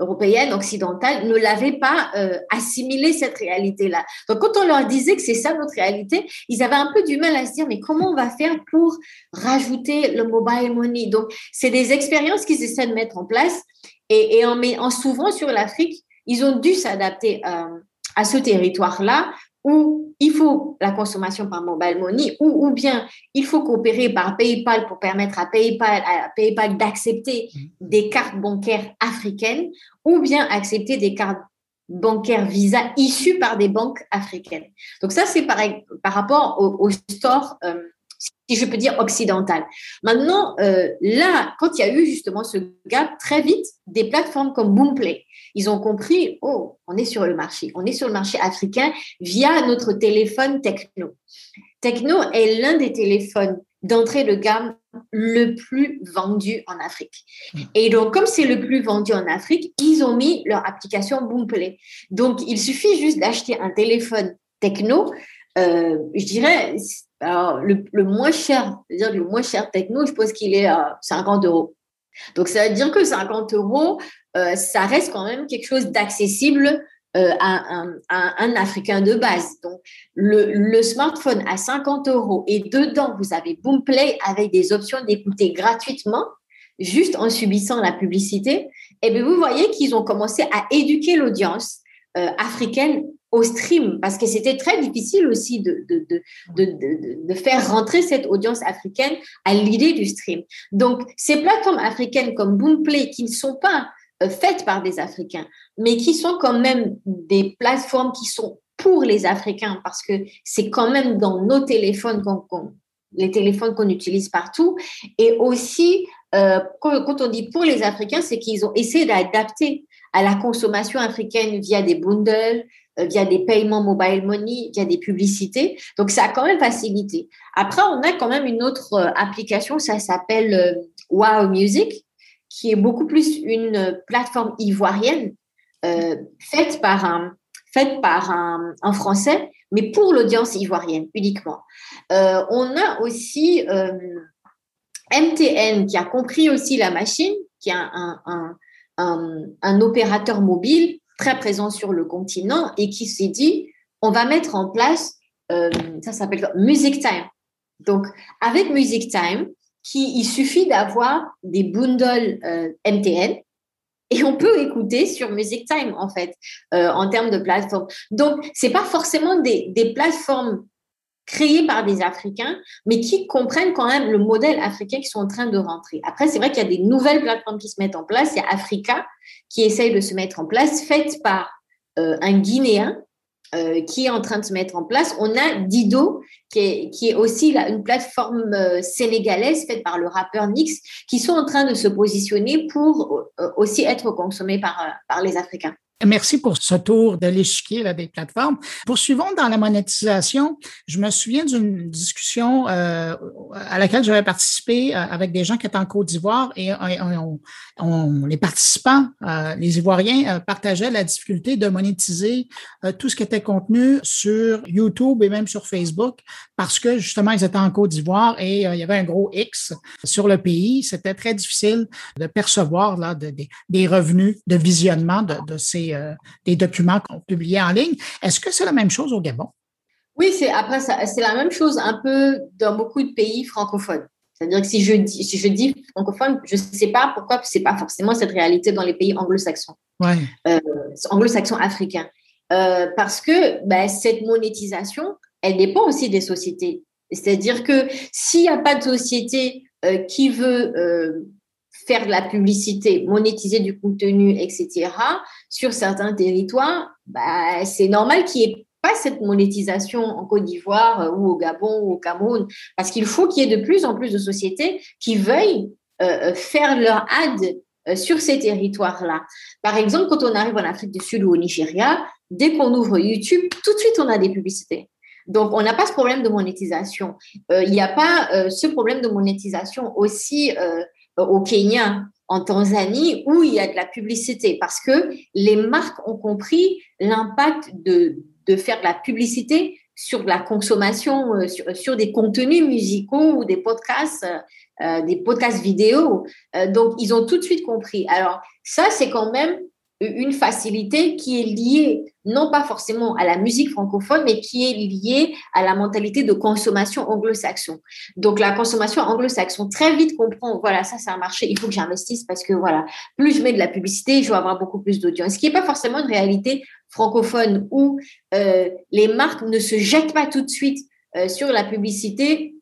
européenne, occidentale, ne l'avaient pas euh, assimilé cette réalité-là. Donc, quand on leur disait que c'est ça notre réalité, ils avaient un peu du mal à se dire, mais comment on va faire pour rajouter le mobile money? Donc, c'est des expériences qu'ils essaient de mettre en place. Et, en, en s'ouvrant sur l'Afrique, ils ont dû s'adapter euh, à ce territoire-là où il faut la consommation par mobile money, ou, ou bien il faut coopérer par PayPal pour permettre à PayPal, à PayPal d'accepter mmh. des cartes bancaires africaines, ou bien accepter des cartes bancaires Visa issues par des banques africaines. Donc ça, c'est par, par rapport au, au store, euh, si je peux dire, occidental. Maintenant, euh, là, quand il y a eu justement ce gap, très vite, des plateformes comme Boomplay, ils ont compris, oh, on est sur le marché, on est sur le marché africain via notre téléphone Techno. Techno est l'un des téléphones d'entrée de gamme le plus vendu en Afrique. Et donc, comme c'est le plus vendu en Afrique, ils ont mis leur application Boomplay. Donc, il suffit juste d'acheter un téléphone Techno. Euh, je dirais, le, moins cher, c'est-à-dire le moins cher Techno, je pense qu'il est à 50 euros. Donc, ça veut dire que 50 euros, euh, ça reste quand même quelque chose d'accessible euh, à, un Africain de base. Donc, le, smartphone à 50 euros et dedans, vous avez Boomplay avec des options d'écouter gratuitement, juste en subissant la publicité. Et eh bien, vous voyez qu'ils ont commencé à éduquer l'audience euh, africaine au stream, parce que c'était très difficile aussi de, de, de, de, faire rentrer cette audience africaine à l'idée du stream. Donc, ces plateformes africaines comme Boomplay, qui ne sont pas euh, faites par des Africains, mais qui sont quand même des plateformes qui sont pour les Africains, parce que c'est quand même dans nos téléphones qu'on les téléphones qu'on utilise partout. Et aussi, euh, quand, on dit pour les Africains, c'est qu'ils ont essayé d'adapter à la consommation africaine via des bundles, via des paiements mobile money, via des publicités. Donc, ça a quand même facilité. Après, on a quand même une autre euh, application, ça s'appelle euh, Wow Music, qui est beaucoup plus une plateforme ivoirienne faite par un faite par un, Français, mais pour l'audience ivoirienne uniquement. on a aussi MTN qui a compris aussi la machine, qui est un, un opérateur mobile très présent sur le continent et qui s'est dit, on va mettre en place, euh, ça s'appelle Music Time. Donc, avec Music Time, qui, il suffit d'avoir des bundles euh, MTN et on peut écouter sur Music Time, en fait, euh, en termes de plateforme. Donc, c'est pas forcément des, des plateformes créés par des Africains, mais qui comprennent quand même le modèle africain qui sont en train de rentrer. Après, c'est vrai qu'il y a des nouvelles plateformes qui se mettent en place. Il y a Africa qui essaye de se mettre en place, faite par euh, un Guinéen euh, qui est en train de se mettre en place. On a Dido, qui est, qui est aussi une plateforme euh, sénégalaise faite par le rappeur Nix, qui sont en train de se positionner pour aussi être consommés par, par les Africains. Merci pour ce tour de l'échiquier des plateformes. Poursuivons dans la monétisation. Je me souviens d'une discussion euh, à laquelle j'avais participé euh, avec des gens qui étaient en Côte d'Ivoire et on, les participants, euh, les Ivoiriens, partageaient la difficulté de monétiser tout ce qui était contenu sur YouTube et même sur Facebook parce que justement, ils étaient en Côte d'Ivoire et il y avait un gros X sur le pays. C'était très difficile de percevoir là, des revenus de visionnement de, de ces euh, des documents qu'on publiait en ligne. Est-ce que c'est la même chose au Gabon? Oui, c'est après c'est la même chose un peu dans beaucoup de pays francophones. C'est-à-dire que si je dis, si je dis francophone, je ne sais pas pourquoi ce n'est pas forcément cette réalité dans les pays anglo-saxons, ouais. euh, anglo-saxons africains. Euh, parce que ben, cette monétisation, elle dépend aussi des sociétés. C'est-à-dire que s'il n'y a pas de société qui veut faire de la publicité, monétiser du contenu, etc., sur certains territoires, bah, c'est normal qu'il n'y ait pas cette monétisation en Côte d'Ivoire euh, ou au Gabon ou au Cameroun, parce qu'il faut qu'il y ait de plus en plus de sociétés qui veuillent euh, euh, faire leur ad sur ces territoires-là. Par exemple, quand on arrive en Afrique du Sud ou au Nigeria, dès qu'on ouvre YouTube, tout de suite, on a des publicités. Donc, on n'a pas ce problème de monétisation. Il n'y a pas ce problème de monétisation aussi au Kenya, en Tanzanie, où il y a de la publicité, parce que les marques ont compris l'impact de, de faire de la publicité sur la consommation, euh, sur, sur, des contenus musicaux ou des podcasts, euh, des podcasts vidéo. Euh, donc, ils ont tout de suite compris. Alors, ça, c'est quand même une facilité qui est liée non pas forcément à la musique francophone, mais qui est liée à la mentalité de consommation anglo-saxon. Donc la consommation anglo-saxon très vite comprend, voilà, ça c'est un marché, il faut que j'investisse parce que voilà, plus je mets de la publicité, je vais avoir beaucoup plus d'audience. Ce qui n'est pas forcément une réalité francophone où euh, les marques ne se jettent pas tout de suite euh, sur la publicité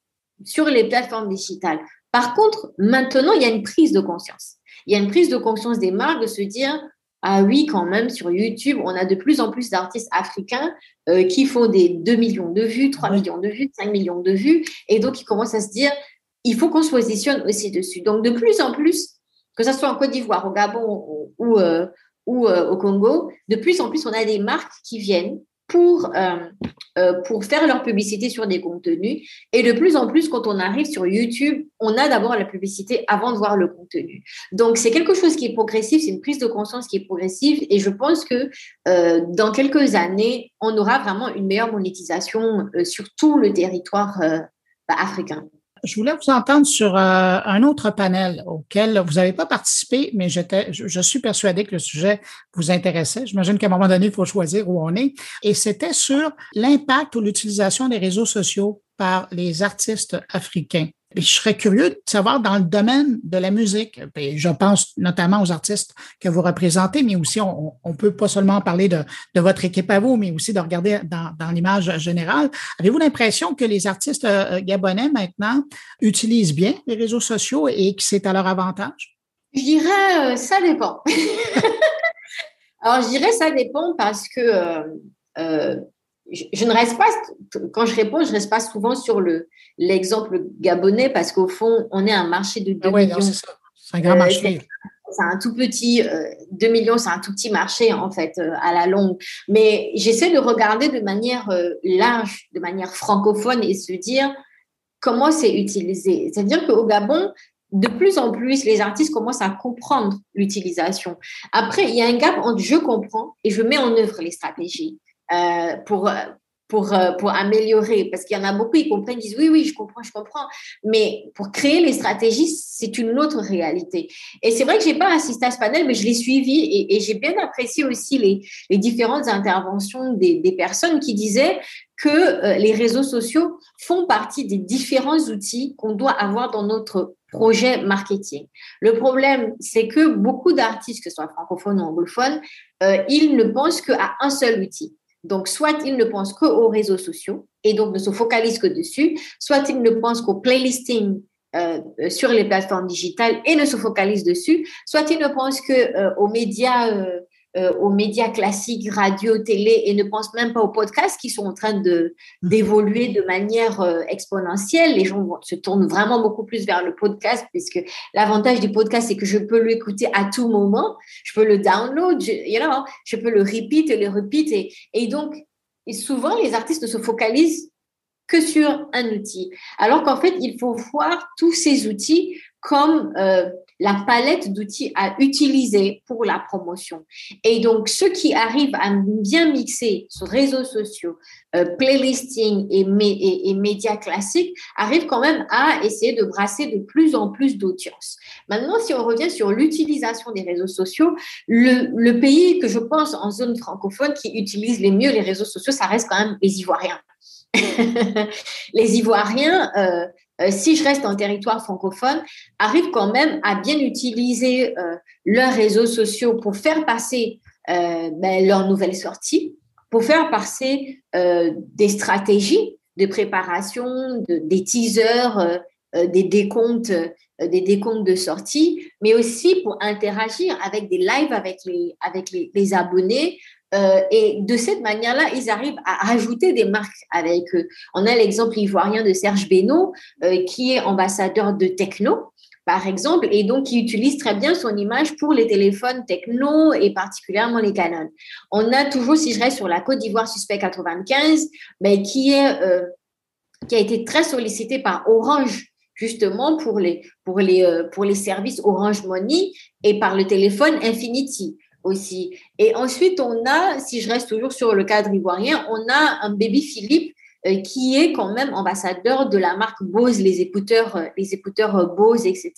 sur les plateformes digitales. Par contre, maintenant, il y a une prise de conscience. Il y a une prise de conscience des marques de se dire, ah oui, quand même, sur YouTube, on a de plus en plus d'artistes africains euh, qui font des 2 millions de vues, 3 millions de vues, 5 millions de vues. Et donc, ils commencent à se dire, il faut qu'on se positionne aussi dessus. Donc, de plus en plus, que ce soit en Côte d'Ivoire, au Gabon ou, euh, ou euh, au Congo, de plus en plus, on a des marques qui viennent pour, pour faire leur publicité sur des contenus. Et de plus en plus, quand on arrive sur YouTube, on a d'abord la publicité avant de voir le contenu. Donc, c'est quelque chose qui est progressif, c'est une prise de conscience qui est progressive. Et je pense que euh, dans quelques années, on aura vraiment une meilleure monétisation sur tout le territoire bah, africain. Je voulais vous entendre sur euh, un autre panel auquel vous n'avez pas participé, mais j'étais, je, suis persuadé que le sujet vous intéressait. J'imagine qu'à un moment donné, il faut choisir où on est. Et c'était sur l'impact ou l'utilisation des réseaux sociaux par les artistes africains je serais curieux de savoir dans le domaine de la musique, je pense notamment aux artistes que vous représentez, mais aussi on, on peut pas seulement parler de, votre équipe à vous, mais aussi de regarder dans, l'image générale. Avez-vous l'impression que les artistes euh, gabonais maintenant utilisent bien les réseaux sociaux et que c'est à leur avantage? Je dirais, euh, ça dépend. <laughs> Alors, je dirais, ça dépend parce que euh, je, ne reste pas, quand je réponds, je ne reste pas souvent sur le, l'exemple gabonais parce qu'au fond, on est un marché de 2 ah millions. C'est un grand euh, marché. c'est un tout petit, 2 euh, millions, c'est un tout petit marché en fait euh, à la longue. Mais j'essaie de regarder de manière large, de manière francophone et se dire comment c'est utilisé. C'est-à-dire qu'au Gabon, de plus en plus, les artistes commencent à comprendre l'utilisation. Après, il y a un gap entre je comprends et je mets en œuvre les stratégies. Euh, pour, pour, euh, pour améliorer. Parce qu'il y en a beaucoup, ils comprennent, ils disent oui, oui, je comprends, je comprends. Mais pour créer les stratégies, c'est une autre réalité. Et c'est vrai que j'ai pas assisté à ce panel, mais je l'ai suivi et, j'ai bien apprécié aussi les, les différentes interventions des, des, personnes qui disaient que euh, les réseaux sociaux font partie des différents outils qu'on doit avoir dans notre projet marketing. Le problème, c'est que beaucoup d'artistes, que ce soit francophones ou anglophones, euh, ils ne pensent qu'à un seul outil. Donc, soit ils ne pensent qu'aux réseaux sociaux et donc ne se focalisent que dessus, soit ils ne pensent qu'au playlisting euh, euh, sur les plateformes digitales et ne se focalisent dessus, soit ils ne pensent qu'aux euh, médias euh, aux médias classiques, radio, télé, et ne pensent même pas aux podcasts qui sont en train d'évoluer de manière euh, exponentielle. Les gens se tournent vraiment beaucoup plus vers le podcast, puisque l'avantage du podcast, c'est que je peux l'écouter à tout moment. Je peux le download, je, je peux le repeat et le repeat. Et, donc, souvent, les artistes se focalisent que sur un outil. Alors qu'en fait, il faut voir tous ces outils comme euh, la palette d'outils à utiliser pour la promotion. Et donc, ceux qui arrivent à bien mixer sur réseaux sociaux, euh, playlisting et, et, médias classiques arrivent quand même à essayer de brasser de plus en plus d'audience. Maintenant, si on revient sur l'utilisation des réseaux sociaux, le, le pays que je pense en zone francophone qui utilise les mieux les réseaux sociaux, ça reste quand même les Ivoiriens. <laughs> les Ivoiriens, euh, euh, si je reste en territoire francophone, arrivent quand même à bien utiliser euh, leurs réseaux sociaux pour faire passer ben, leurs nouvelles sorties, pour faire passer des stratégies de préparation, des teasers, des décomptes, des décomptes de sortie, mais aussi pour interagir avec des lives avec les abonnés, euh, et de cette manière-là, ils arrivent à rajouter des marques avec eux. On a l'exemple ivoirien de Serge Benoît, euh, qui est ambassadeur de Techno, par exemple, et donc qui utilise très bien son image pour les téléphones Techno et particulièrement les Canon. On a toujours, si je reste sur la Côte d'Ivoire Suspect 95, mais qui, est, euh, qui a été très sollicité par Orange justement pour les services Orange Money et par le téléphone Infinity aussi. Et ensuite, on a, si je reste toujours sur le cadre ivoirien, on a un baby Philippe euh, qui est quand même ambassadeur de la marque Bose, les écouteurs, euh, les écouteurs euh, Bose, etc.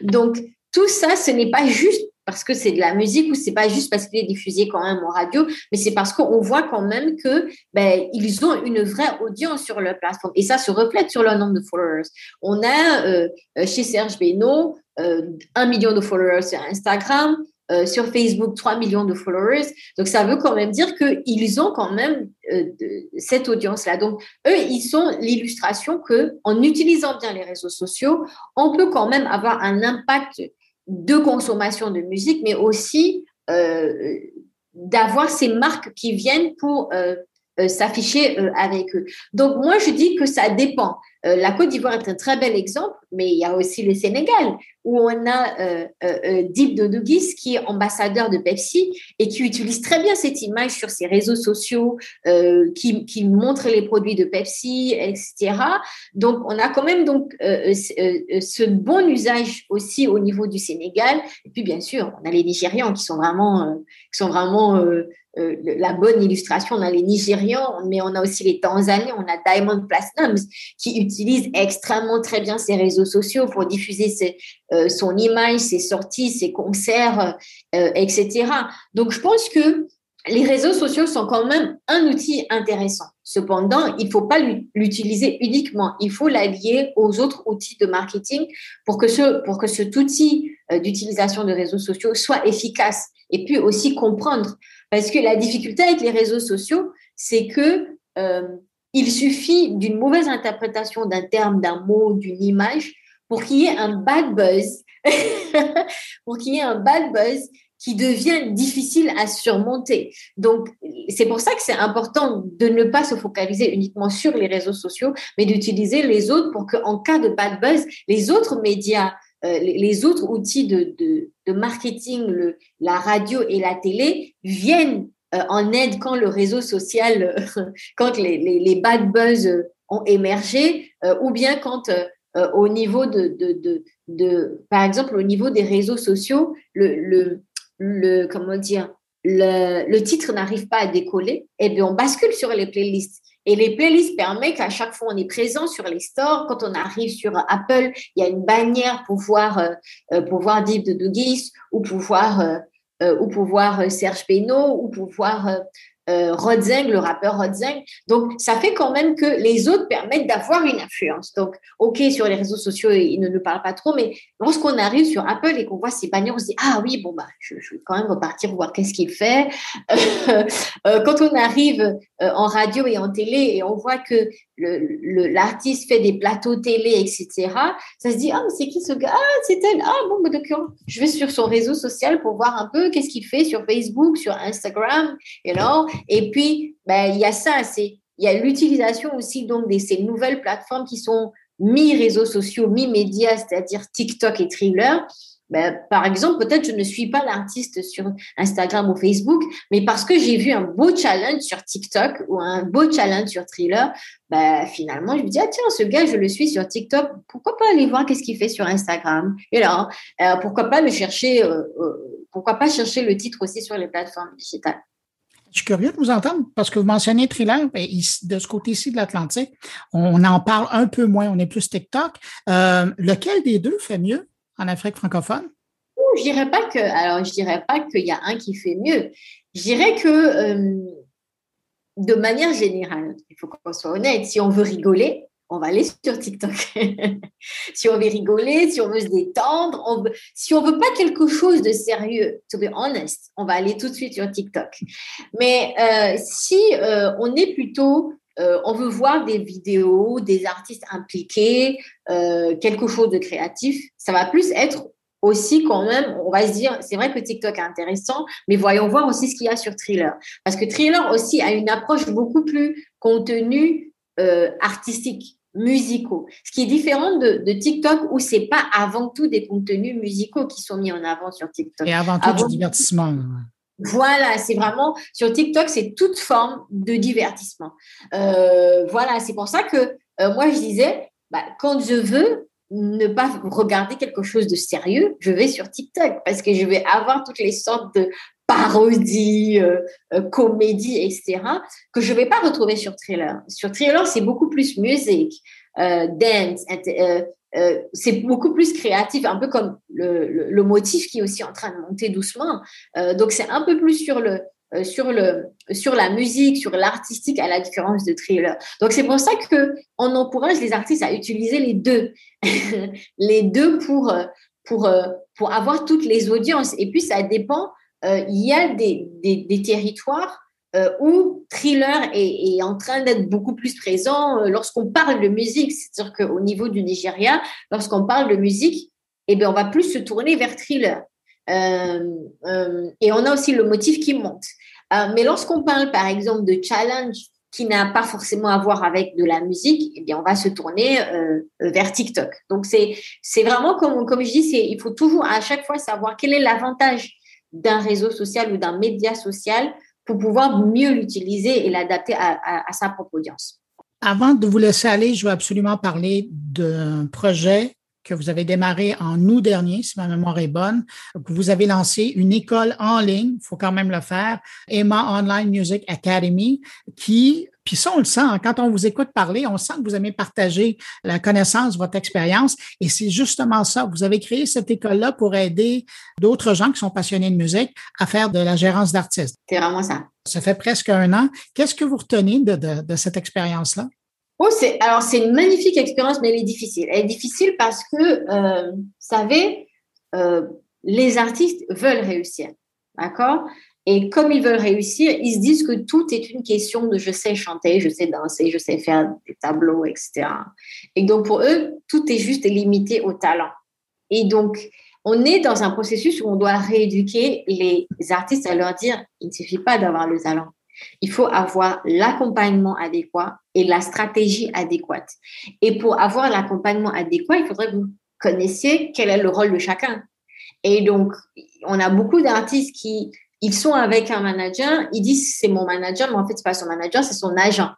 Donc, tout ça, ce n'est pas juste parce que c'est de la musique ou c'est pas juste parce qu'il est diffusé quand même en radio, mais c'est parce qu'on voit quand même que ben, ils ont une vraie audience sur leur plateforme et ça se reflète sur leur nombre de followers. On a chez Serge Beno un million de followers sur Instagram, euh, sur Facebook 3 millions de followers. Donc, ça veut quand même dire qu'ils ont quand même euh, cette audience-là. Donc, eux, ils sont l'illustration que en utilisant bien les réseaux sociaux, on peut quand même avoir un impact de consommation de musique, mais aussi euh, d'avoir ces marques qui viennent pour s'afficher avec eux. Donc, moi, je dis que ça dépend. la Côte d'Ivoire est un très bel exemple, mais il y a aussi le Sénégal où on a euh, euh, euh Deep Dodugis qui est ambassadeur de Pepsi et qui utilise très bien cette image sur ses réseaux sociaux, euh, qui, montre les produits de Pepsi, etc. Donc, on a quand même donc euh, ce bon usage aussi au niveau du Sénégal. Et puis, bien sûr, on a les Nigérians qui sont vraiment, qui sont vraiment la bonne illustration. On a les Nigérians, mais on a aussi les Tanzaniens, on a Diamond Platinums qui utilisent extrêmement très bien ces réseaux sociaux pour diffuser euh, son image, ses sorties, ses concerts, euh, etc. Donc, je pense que les réseaux sociaux sont quand même un outil intéressant. Cependant, il ne faut pas l'utiliser uniquement. Il faut l'allier aux autres outils de marketing pour que, ce, pour que cet outil euh, d'utilisation de réseaux sociaux soit efficace et puis aussi comprendre. Parce que la difficulté avec les réseaux sociaux, c'est que il suffit d'une mauvaise interprétation d'un terme, d'un mot, d'une image pour qu'il y ait un bad buzz, <laughs> pour qu'il y ait un bad buzz qui devient difficile à surmonter. Donc, c'est pour ça que c'est important de ne pas se focaliser uniquement sur les réseaux sociaux, mais d'utiliser les autres pour qu'en cas de bad buzz, les autres médias, euh, les autres outils de, marketing, la radio et la télé viennent euh, en aide quand le réseau social, <laughs> quand les, bad buzz ont émergé, euh, ou bien quand euh, au niveau de, par exemple, au niveau des réseaux sociaux, le, le, le titre n'arrive pas à décoller, et eh bien on bascule sur les playlists. Et les playlists permettent qu'à chaque fois on est présent sur les stores. Quand on arrive sur Apple, il y a une bannière pour voir, euh, euh pour voir Deep de Dugis ou pour voir, euh, euh ou pour voir Serge Beno ou pour voir euh, Rodzeng, le rappeur Rodzeng. Donc, ça fait quand même que les autres permettent d'avoir une influence. Donc, OK, sur les réseaux sociaux, ils ne nous parlent pas trop, mais lorsqu'on arrive sur Apple et qu'on voit ces bannières, on se dit, ah oui, bon, bah, je, vais quand même repartir voir qu'est-ce qu'il fait. <laughs> Euh, quand on arrive euh, en radio et en télé et on voit que l'artiste fait des plateaux télé, etc., ça se dit, ah, mais c'est qui ce gars? Ah, c'est elle. Ah, bon, bah, d'accord. Je vais sur son réseau social pour voir un peu qu'est-ce qu'il fait sur Facebook, sur Instagram, you know? Et puis, ben, il y a ça, c'est, il y a l'utilisation aussi donc de ces nouvelles plateformes qui sont mi-réseaux sociaux, mi-médias, c'est-à-dire TikTok et Thriller, ben, par exemple, peut-être je ne suis pas l'artiste sur Instagram ou Facebook, mais parce que j'ai vu un beau challenge sur TikTok ou un beau challenge sur Thriller, ben, finalement, je me dis, ah tiens, ce gars, je le suis sur TikTok, pourquoi pas aller voir qu'est-ce qu'il fait sur Instagram? Et là, euh, pourquoi pas le chercher, euh, euh, pourquoi pas chercher le titre aussi sur les plateformes digitales? Je suis curieux de vous entendre parce que vous mentionnez Thriller, ben, de ce côté-ci de l'Atlantique, on en parle un peu moins, on est plus TikTok. lequel des deux fait mieux? en Afrique francophone? Je dirais pas que, alors je dirais pas qu'il y a un qui fait mieux. Je dirais que euh, de manière générale, il faut qu'on soit honnête, si on veut rigoler, on va aller sur TikTok. <laughs> si on veut rigoler, si on veut se détendre, si on veut pas quelque chose de sérieux, to be honest, on va aller tout de suite sur TikTok. Mais euh, si euh, on est plutôt euh, on veut voir des vidéos, des artistes impliqués, quelque chose de créatif. Ça va plus être aussi quand même, on va se dire, c'est vrai que TikTok est intéressant, mais voyons voir aussi ce qu'il y a sur Thriller. Parce que Thriller aussi a une approche beaucoup plus contenu euh, artistique musicaux, ce qui est différent de, TikTok où c'est pas avant tout des contenus musicaux qui sont mis en avant sur TikTok. Et avant tout du divertissement. Voilà, c'est vraiment sur TikTok, c'est toute forme de divertissement. Euh, voilà, c'est pour ça que euh, moi je disais, bah, quand je veux ne pas regarder quelque chose de sérieux, je vais sur TikTok parce que je vais avoir toutes les sortes de parodies, euh, comédies, etc., que je ne vais pas retrouver sur Thriller. Sur Thriller, c'est beaucoup plus musique, dance, euh, c'est beaucoup plus créatif, un peu comme le, motif qui est aussi en train de monter doucement. Euh, donc c'est un peu plus sur le euh, sur le sur la musique, sur l'artistique à la différence de thriller. Donc c'est pour ça que on encourage les artistes à utiliser les deux, <laughs> les deux pour pour pour avoir toutes les audiences. Et puis ça dépend. Il y a des, des, territoires euh, où Thriller est, en train d'être beaucoup plus présent euh, lorsqu'on parle de musique. C'est-à-dire qu'au niveau du Nigeria, lorsqu'on parle de musique, eh bien, on va plus se tourner vers Thriller. Euh, et on a aussi le motif qui monte. mais lorsqu'on parle, par exemple, de challenge qui n'a pas forcément à voir avec de la musique, eh bien, on va se tourner vers TikTok. Donc, c'est, vraiment comme, comme je dis, il faut toujours à chaque fois savoir quel est l'avantage d'un réseau social ou d'un média social pour pouvoir mieux l'utiliser et l'adapter à, sa propre audience. Avant de vous laisser aller, je veux absolument parler d'un projet que vous avez démarré en août dernier, si ma mémoire est bonne, vous avez lancé une école en ligne, il faut quand même le faire, Emma Online Music Academy, qui puis ça, on le sent. Hein. Quand on vous écoute parler, on sent que vous aimez partager la connaissance, votre expérience. Et c'est justement ça. Vous avez créé cette école-là pour aider d'autres gens qui sont passionnés de musique à faire de la gérance d'artistes. C'est vraiment ça. Ça fait presque un an. Qu'est-ce que vous retenez de, cette expérience-là? Oh, c'est, alors, c'est une magnifique expérience, mais elle est difficile. Elle est difficile parce que, euh, vous savez, euh, les artistes veulent réussir. D'accord? Et comme ils veulent réussir, ils se disent que tout est une question de je sais chanter, je sais danser, je sais faire des tableaux, etc. Et donc pour eux, tout est juste limité au talent. Et donc, on est dans un processus où on doit rééduquer les artistes à leur dire, il ne suffit pas d'avoir le talent. Il faut avoir l'accompagnement adéquat et la stratégie adéquate. Et pour avoir l'accompagnement adéquat, il faudrait que vous connaissiez quel est le rôle de chacun. Et donc, on a beaucoup d'artistes qui ils sont avec un manager, ils disent c'est mon manager, mais en fait, c'est pas son manager, c'est son agent.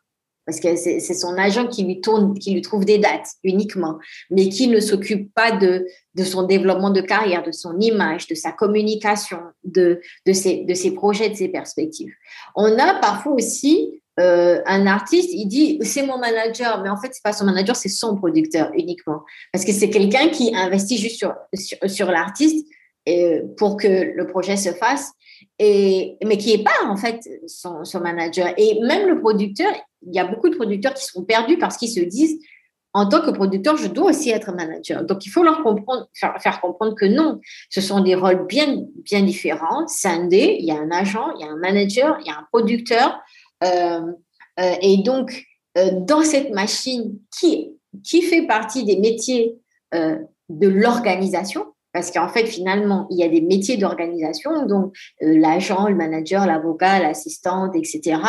Parce que c'est son agent qui lui tourne, qui lui trouve des dates uniquement, mais qui ne s'occupe pas de, de son développement de carrière, de son image, de sa communication, de, de, ses, de ses projets, de ses perspectives. On a parfois aussi euh, un artiste, il dit c'est mon manager, mais en fait, c'est pas son manager, c'est son producteur uniquement. Parce que c'est quelqu'un qui investit juste sur, sur, sur l'artiste pour que le projet se fasse et, mais qui n'est pas en fait son, manager. Et même le producteur, il y a beaucoup de producteurs qui sont perdus parce qu'ils se disent, en tant que producteur, je dois aussi être manager. Donc, il faut leur faire, comprendre que non, ce sont des rôles bien, bien différents, scindés. Il y a un agent, il y a un manager, il y a un producteur. Euh, euh, et donc, dans cette machine qui fait partie des métiers de l'organisation, parce qu'en fait, finalement, il y a des métiers d'organisation, donc l'agent, le manager, l'avocat, l'assistante, etc.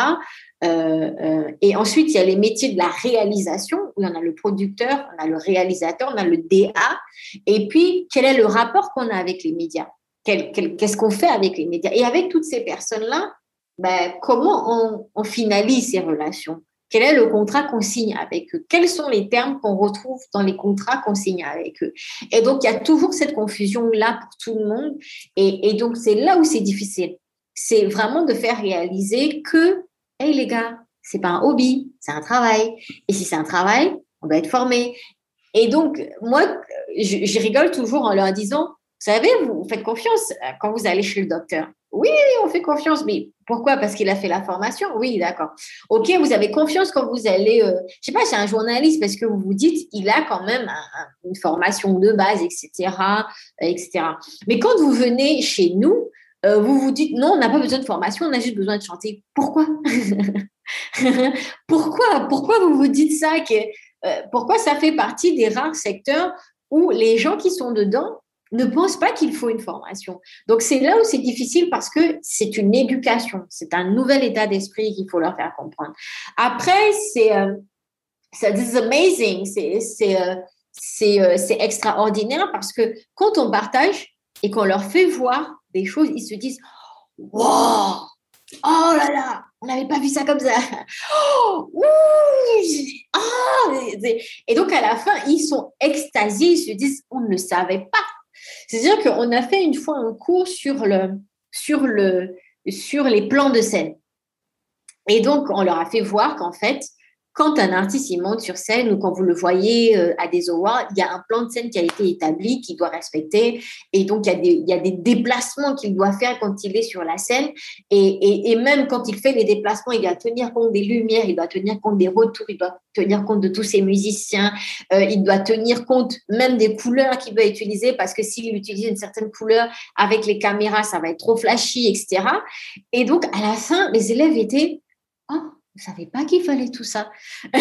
Euh, euh, et ensuite, il y a les métiers de la réalisation, où on a le producteur, on a le réalisateur, on a le DA. Et puis, quel est le rapport qu'on a avec les médias? Qu'est-ce qu'on fait avec les médias? Et avec toutes ces personnes-là, ben, comment on, finalise ces relations? Quel est le contrat qu'on signe avec eux? Quels sont les termes qu'on retrouve dans les contrats qu'on signe avec eux? Et donc, il y a toujours cette confusion-là pour tout le monde. Et, donc, c'est là où c'est difficile. C'est vraiment de faire réaliser que hey les gars, c'est pas un hobby, c'est un travail. Et si c'est un travail, on doit être formé. Et donc, moi, je, rigole toujours en leur disant, vous savez, vous faites confiance quand vous allez chez le docteur. Oui, on fait confiance, mais pourquoi? Parce qu'il a fait la formation Oui, d'accord. Ok, vous avez confiance quand vous allez, euh, je sais pas, c'est un journaliste, parce que vous vous dites, il a quand même une formation de base, etc., etc. Mais quand vous venez chez nous, euh, vous vous dites non, on n'a pas besoin de formation, on a juste besoin de chanter. Pourquoi? <laughs> Pourquoi? Pourquoi vous vous dites ça que, euh, Pourquoi ça fait partie des rares secteurs où les gens qui sont dedans ne pensent pas qu'il faut une formation. Donc c'est là où c'est difficile parce que c'est une éducation, c'est un nouvel état d'esprit qu'il faut leur faire comprendre. Après, c'est euh, c'est amazing, c'est c'est extraordinaire parce que quand on partage et qu'on leur fait voir des choses, ils se disent Wow Oh là là On n'avait pas vu ça comme ça oh, oh Et donc, à la fin, ils sont extasiés, ils se disent On ne savait pas. C'est-à-dire qu'on a fait une fois un cours sur, le, sur, le, sur les plans de scène. Et donc, on leur a fait voir qu'en fait, quand un artiste il monte sur scène ou quand vous le voyez euh, à des awards, il y a un plan de scène qui a été établi, qu'il doit respecter. Et donc, il y a des, il y a des déplacements qu'il doit faire quand il est sur la scène. Et, et, même quand il fait les déplacements, il doit tenir compte des lumières, il doit tenir compte des retours, il doit tenir compte de tous ses musiciens, euh, il doit tenir compte même des couleurs qu'il va utiliser parce que s'il utilise une certaine couleur avec les caméras, ça va être trop flashy, etc. Et donc, à la fin, les élèves étaient... Oh, ne savait pas qu'il fallait tout ça. <laughs>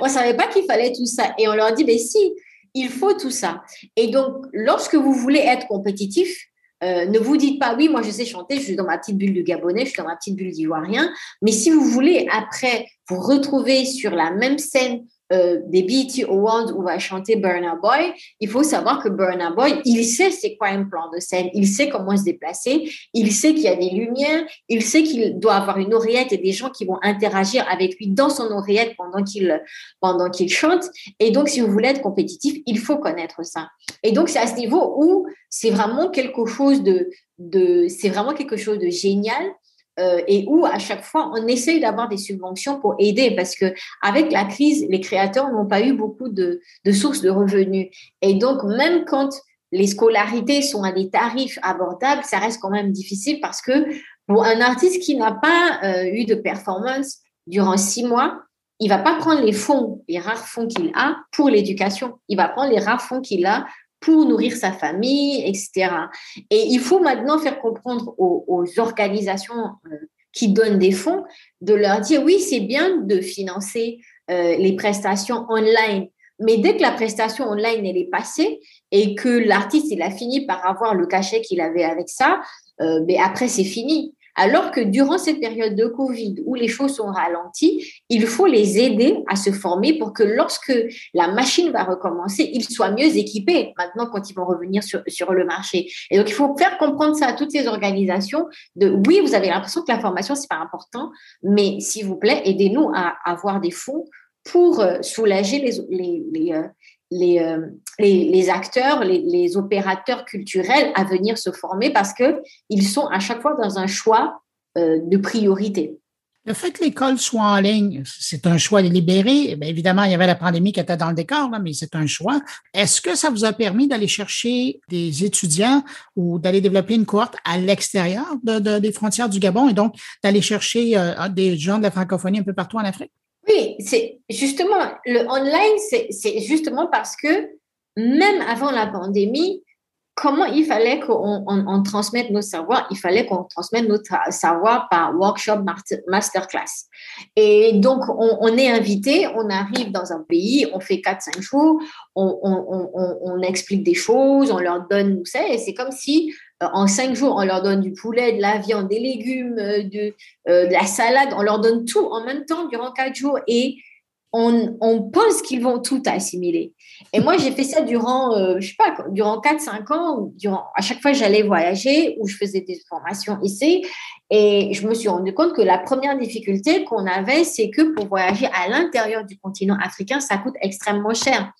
on ne savait pas qu'il fallait tout ça. Et on leur dit, mais si, il faut tout ça. Et donc, lorsque vous voulez être compétitif, euh, ne vous dites pas, oui, moi je sais chanter, je suis dans ma petite bulle du Gabonais, je suis dans ma petite bulle d'Ivoirien. Mais si vous voulez après vous retrouver sur la même scène euh, des BET Awards où va chanter Burna Boy, il faut savoir que Burna Boy, il sait c'est quoi un plan de scène, il sait comment se déplacer, il sait qu'il y a des lumières, il sait qu'il doit avoir une oreillette et des gens qui vont interagir avec lui dans son oreillette pendant qu'il pendant qu'il chante. Et donc, si vous voulez être compétitif, il faut connaître ça. Et donc, c'est à ce niveau où c'est vraiment quelque chose de, de c'est vraiment quelque chose de génial euh, et où à chaque fois on essaye d'avoir des subventions pour aider parce que avec la crise, les créateurs n'ont pas eu beaucoup de, sources de revenus. Et donc même quand les scolarités sont à des tarifs abordables, ça reste quand même difficile parce que pour un artiste qui n'a pas euh, eu de performance durant six mois, il va pas prendre les fonds, les rares fonds qu'il a pour l'éducation. Il va prendre les rares fonds qu'il a pour nourrir sa famille, etc. Et il faut maintenant faire comprendre aux, organisations euh, qui donnent des fonds de leur dire oui, c'est bien de financer euh, les prestations online, mais dès que la prestation online elle est passée et que l'artiste il a fini par avoir le cachet qu'il avait avec ça, euh, mais après c'est fini. Alors que durant cette période de Covid où les choses sont ralenties, il faut les aider à se former pour que lorsque la machine va recommencer, ils soient mieux équipés maintenant quand ils vont revenir sur, le marché. Et donc, il faut faire comprendre ça à toutes ces organisations de oui, vous avez l'impression que la formation, c'est pas important, mais s'il vous plaît, aidez-nous à avoir des fonds pour euh, soulager les, les, euh, les, les, acteurs, les, opérateurs culturels à venir se former parce qu'ils sont à chaque fois dans un choix euh, de priorité. Le fait que l'école soit en ligne, c'est un choix délibéré. Bien, évidemment, il y avait la pandémie qui était dans le décor, là, mais c'est un choix. Est-ce que ça vous a permis d'aller chercher des étudiants ou d'aller développer une cohorte à l'extérieur de, des frontières du Gabon et donc d'aller chercher euh, des gens de la francophonie un peu partout en Afrique? Oui, c'est justement, le online, c'est justement parce que même avant la pandémie, comment il fallait qu'on transmette nos savoirs? Il fallait qu'on transmette notre savoir par workshop, masterclass. Et donc, on, est invité, on arrive dans un pays, on fait 4-5 jours, on, explique des choses, on leur donne, vous savez, c'est comme si en 5 jours, on leur donne du poulet, de la viande, des légumes, euh, de, euh, de la salade, on leur donne tout en même temps durant 4 jours. Et on, pense qu'ils vont tout assimiler. Et moi, j'ai fait ça durant, euh, je sais pas, durant 4-5 ans, durant, à chaque fois j'allais voyager ou je faisais des formations ici. Et je me suis rendu compte que la première difficulté qu'on avait, c'est que pour voyager à l'intérieur du continent africain, ça coûte extrêmement cher.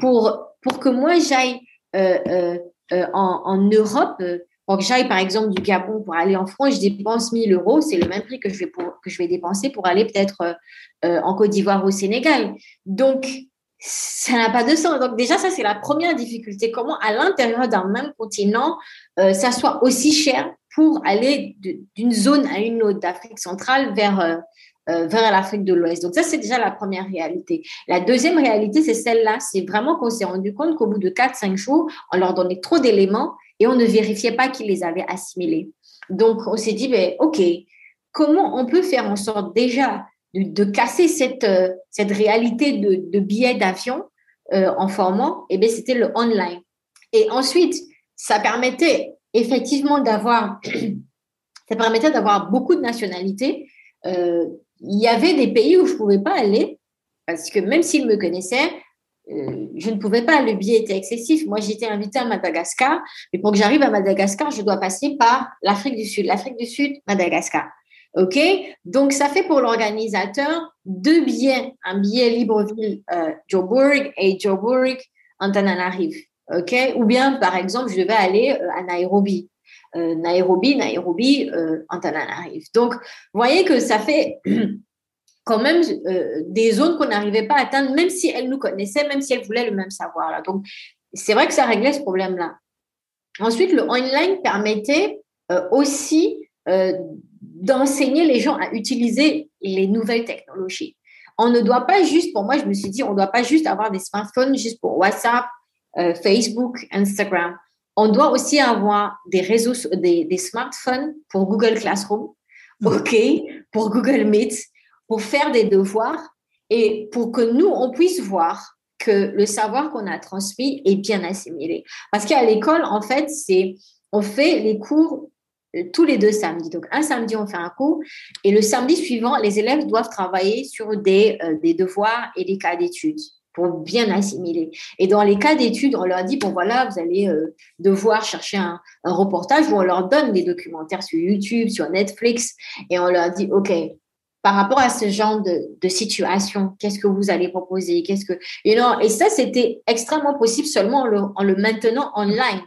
Pour, pour que moi j'aille euh, euh, en, en, Europe, pour que j'aille, par exemple, du Gabon pour aller en France, je dépense 1000 euros. C'est le même prix que je vais, que je vais dépenser pour aller peut-être euh, euh, en Côte d'Ivoire ou au Sénégal. Donc, ça n'a pas de sens. Donc, déjà, ça, c'est la première difficulté. Comment, à l'intérieur d'un même continent, euh, ça soit aussi cher pour aller d'une zone à une autre d'Afrique centrale vers, vers l'Afrique de l'Ouest. Donc, ça, c'est déjà la première réalité. La deuxième réalité, c'est celle-là. C'est vraiment qu'on s'est rendu compte qu'au bout de 4-5 jours, on leur donnait trop d'éléments et on ne vérifiait pas qu'ils les avaient assimilés. Donc, on s'est dit, ben, OK, comment on peut faire en sorte déjà de, casser cette, euh, cette réalité de, de billets d'avion euh, en formant? Eh bien, c'était le online. Et ensuite, ça permettait effectivement d'avoir, <clears throat> ça permettait d'avoir beaucoup de nationalités. Euh, il y avait des pays où je ne pouvais pas aller parce que même s'ils me connaissaient, euh, je ne pouvais pas, le billet était excessif. Moi, j'étais invitée à Madagascar, mais pour que j'arrive à Madagascar, je dois passer par l'Afrique du Sud. L'Afrique du Sud, Madagascar. OK? Donc, ça fait pour l'organisateur deux billets, un billet Libreville euh, Joburg et Joburg Antananarive. OK? Ou bien, par exemple, je devais aller euh, à Nairobi. Euh, Nairobi, Nairobi, Antananarive. Donc, vous voyez que ça fait <clears throat> quand même euh, des zones qu'on n'arrivait pas à atteindre, même si elles nous connaissaient, même si elles voulaient le même savoir. Donc, c'est vrai que ça réglait ce problème-là. Ensuite, le online permettait euh, aussi euh, d'enseigner les gens à utiliser les nouvelles technologies. On ne doit pas juste, pour moi, je me suis dit, on ne doit pas juste avoir des smartphones juste pour WhatsApp, Facebook, Instagram. On doit aussi avoir des réseaux, des, des smartphones pour Google Classroom, mmh. OK, pour Google Meet, pour faire des devoirs et pour que nous, on puisse voir que le savoir qu'on a transmis est bien assimilé. Parce qu'à l'école, en fait, c'est on fait les cours euh, tous les deux samedis. Donc, un samedi, on fait un cours et le samedi suivant, les élèves doivent travailler sur des, euh, des devoirs et des cas d'études pour bien assimiler. Et dans les cas d'études, on leur dit, bon voilà, vous allez euh, devoir chercher un, reportage où on leur donne des documentaires sur YouTube, sur Netflix, et on leur dit, OK, par rapport à ce genre de, situation Qu'est-ce que vous allez proposer? Qu'est-ce que you know, Et ça, c'était extrêmement possible seulement en le, maintenant online.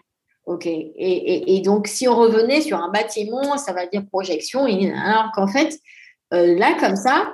OK. Et, donc, si on revenait sur un bâtiment, ça va dire projection. alors qu'en fait, euh, là, comme ça,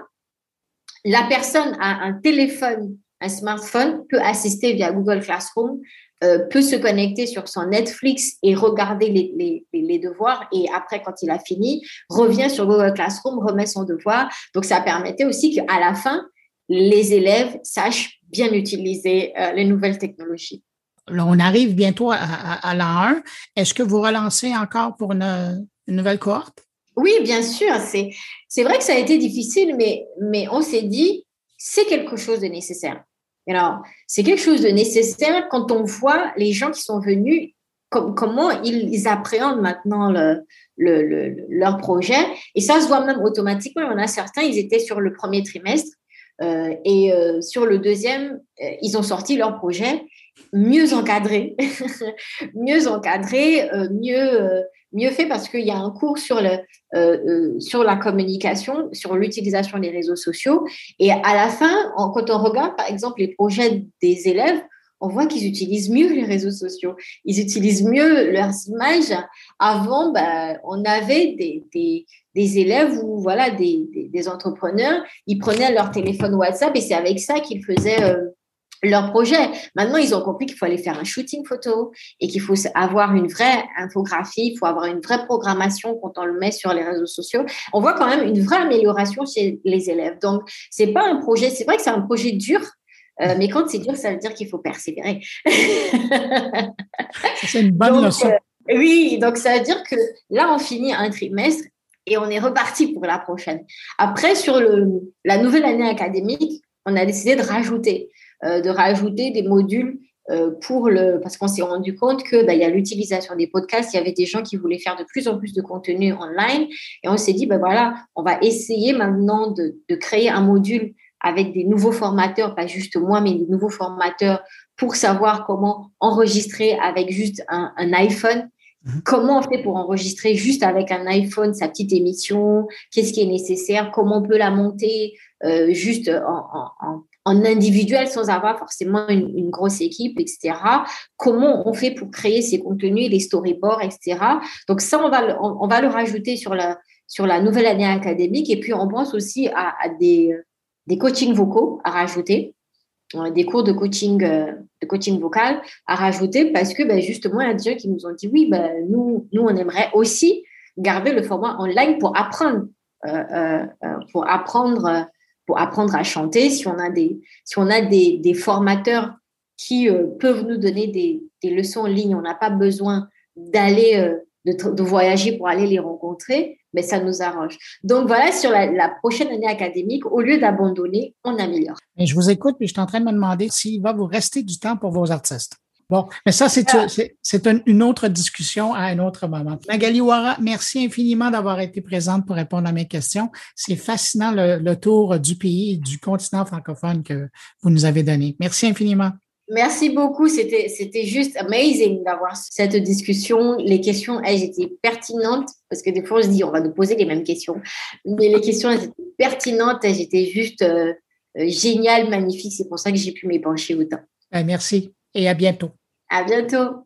la personne a un téléphone, un smartphone, peut assister via Google Classroom euh, peut se connecter sur son Netflix et regarder les, les, devoirs et après, quand il a fini, revient sur Google Classroom, remet son devoir. Donc, ça permettait aussi qu'à la fin, les élèves sachent bien utiliser euh, les nouvelles technologies. Là, on arrive bientôt à, à, l'an 1. Est-ce que vous relancez encore pour une, nouvelle cohorte? Oui, bien sûr. C'est, c'est vrai que ça a été difficile, mais, mais on s'est dit, c'est quelque chose de nécessaire. Alors, c'est quelque chose de nécessaire quand on voit les gens qui sont venus, comment ils, appréhendent maintenant leur projet. Et ça se voit même automatiquement. Il y en a certains, ils étaient sur le premier trimestre euh, et euh, sur le deuxième, euh, ils ont sorti leur projet mieux encadré, <laughs> mieux encadré, mieux mieux fait parce qu'il y a un cours sur, le, euh, euh, sur la communication, sur l'utilisation des réseaux sociaux. Et à la fin, quand on regarde, par exemple, les projets des élèves, on voit qu'ils utilisent mieux les réseaux sociaux. Ils utilisent mieux leurs images. Avant, ben, on avait des, des, élèves ou voilà, des, des, entrepreneurs, ils prenaient leur téléphone WhatsApp et c'est avec ça qu'ils faisaient euh, leur projet. Maintenant, ils ont compris qu'il faut aller faire un shooting photo et qu'il faut avoir une vraie infographie, il faut avoir une vraie programmation quand on le met sur les réseaux sociaux. On voit quand même une vraie amélioration chez les élèves. Donc, c'est pas un projet, c'est vrai que c'est un projet dur, Euh, mais quand c'est dur, ça veut dire qu'il faut persévérer. c'est une bonne leçon. Euh, oui, donc ça veut dire que là, on finit un trimestre et on est reparti pour la prochaine. Après, sur le, la nouvelle année académique, on a décidé de rajouter, de rajouter des modules euh, pour le, parce qu'on s'est rendu compte que bah, il y a l'utilisation des podcasts, il y avait des gens qui voulaient faire de plus en plus de contenu online, et on s'est dit ben voilà, on va essayer maintenant de, de, créer un module avec des nouveaux formateurs, pas juste moi, mais des nouveaux formateurs pour savoir comment enregistrer avec juste un, un iPhone. Mhm. Comment on fait pour enregistrer juste avec un iPhone sa petite émission? Qu'est-ce qui est nécessaire? Comment on peut la monter euh, juste en, en, en individuel sans avoir forcément une, grosse équipe, etc. Comment on fait pour créer ces contenus, les storyboards, etc. Donc ça, on va, on, va le rajouter sur la, sur la nouvelle année académique. Et puis, on pense aussi à, des, des coachings vocaux à rajouter, euh, des cours de coaching, euh, de coaching vocal à rajouter parce que ben, justement, il y a des gens qui nous ont dit, oui, ben, nous, nous, on aimerait aussi garder le format online pour apprendre, euh, pour apprendre pour apprendre à chanter, si on a des, si on a des, des formateurs qui euh, peuvent nous donner des, des, leçons en ligne, on n'a pas besoin d'aller, euh, de, de, voyager pour aller les rencontrer, mais ça nous arrange. Donc voilà, sur la, la prochaine année académique, au lieu d'abandonner, on améliore. Je vous écoute, puis je suis en train de me demander s'il va vous rester du temps pour vos artistes. Bon, mais ça, c'est ah. une autre discussion à un autre moment. Magali Ouara, merci infiniment d'avoir été présente pour répondre à mes questions. C'est fascinant le, tour du pays et du continent francophone que vous nous avez donné. Merci infiniment. Merci beaucoup. C'était, c'était juste amazing d'avoir cette discussion. Les questions, elles étaient pertinentes parce que des fois, on se dit, on va nous poser les mêmes questions. Mais les questions, elles étaient pertinentes. Elles étaient juste euh, euh, géniales, magnifiques. C'est pour ça que j'ai pu m'épancher autant. Ben, merci et à bientôt. À bientôt.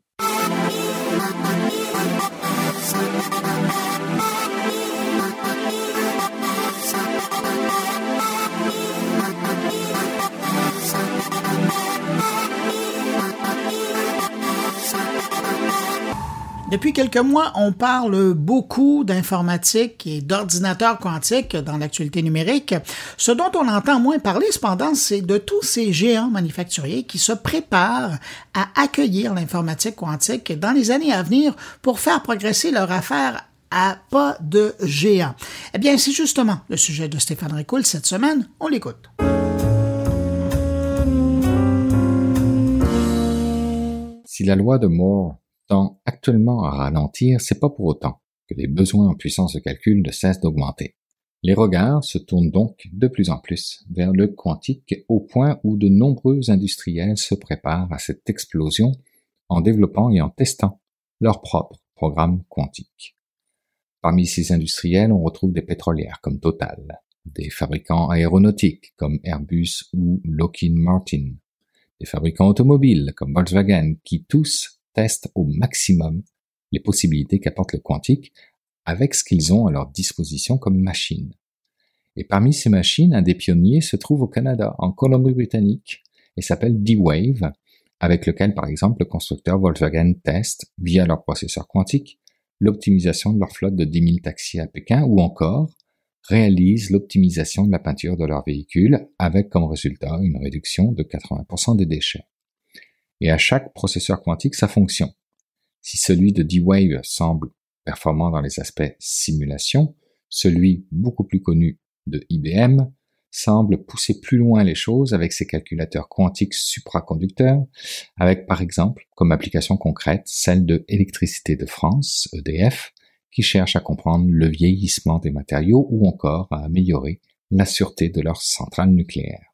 Depuis quelques mois, on parle beaucoup d'informatique et d'ordinateurs quantiques dans l'actualité numérique. Ce dont on entend moins parler, cependant, c'est de tous ces géants manufacturiers qui se préparent à accueillir l'informatique quantique dans les années à venir pour faire progresser leur affaire à pas de géant. Eh bien, c'est justement le sujet de Stéphane Ricoul cette semaine. On l'écoute. Si la loi de Moore actuellement à ralentir, c'est pas pour autant que les besoins en puissance de calcul ne cessent d'augmenter. Les regards se tournent donc de plus en plus vers le quantique au point où de nombreux industriels se préparent à cette explosion en développant et en testant leur propre programme quantique. Parmi ces industriels, on retrouve des pétrolières comme Total, des fabricants aéronautiques comme Airbus ou Lockheed Martin, des fabricants automobiles comme Volkswagen qui tous au maximum les possibilités qu'apporte le quantique avec ce qu'ils ont à leur disposition comme machines. Et parmi ces machines, un des pionniers se trouve au Canada, en Colombie-Britannique, et s'appelle D-Wave, avec lequel, par exemple, le constructeur Volkswagen teste, via leur processeur quantique, l'optimisation de leur flotte de 10 000 taxis à Pékin, ou encore réalise l'optimisation de la peinture de leurs véhicules, avec comme résultat une réduction de 80% des déchets et à chaque processeur quantique sa fonction. Si celui de D-Wave semble performant dans les aspects simulation, celui beaucoup plus connu de IBM semble pousser plus loin les choses avec ses calculateurs quantiques supraconducteurs, avec par exemple comme application concrète celle de Électricité de France, EDF, qui cherche à comprendre le vieillissement des matériaux ou encore à améliorer la sûreté de leurs centrales nucléaires.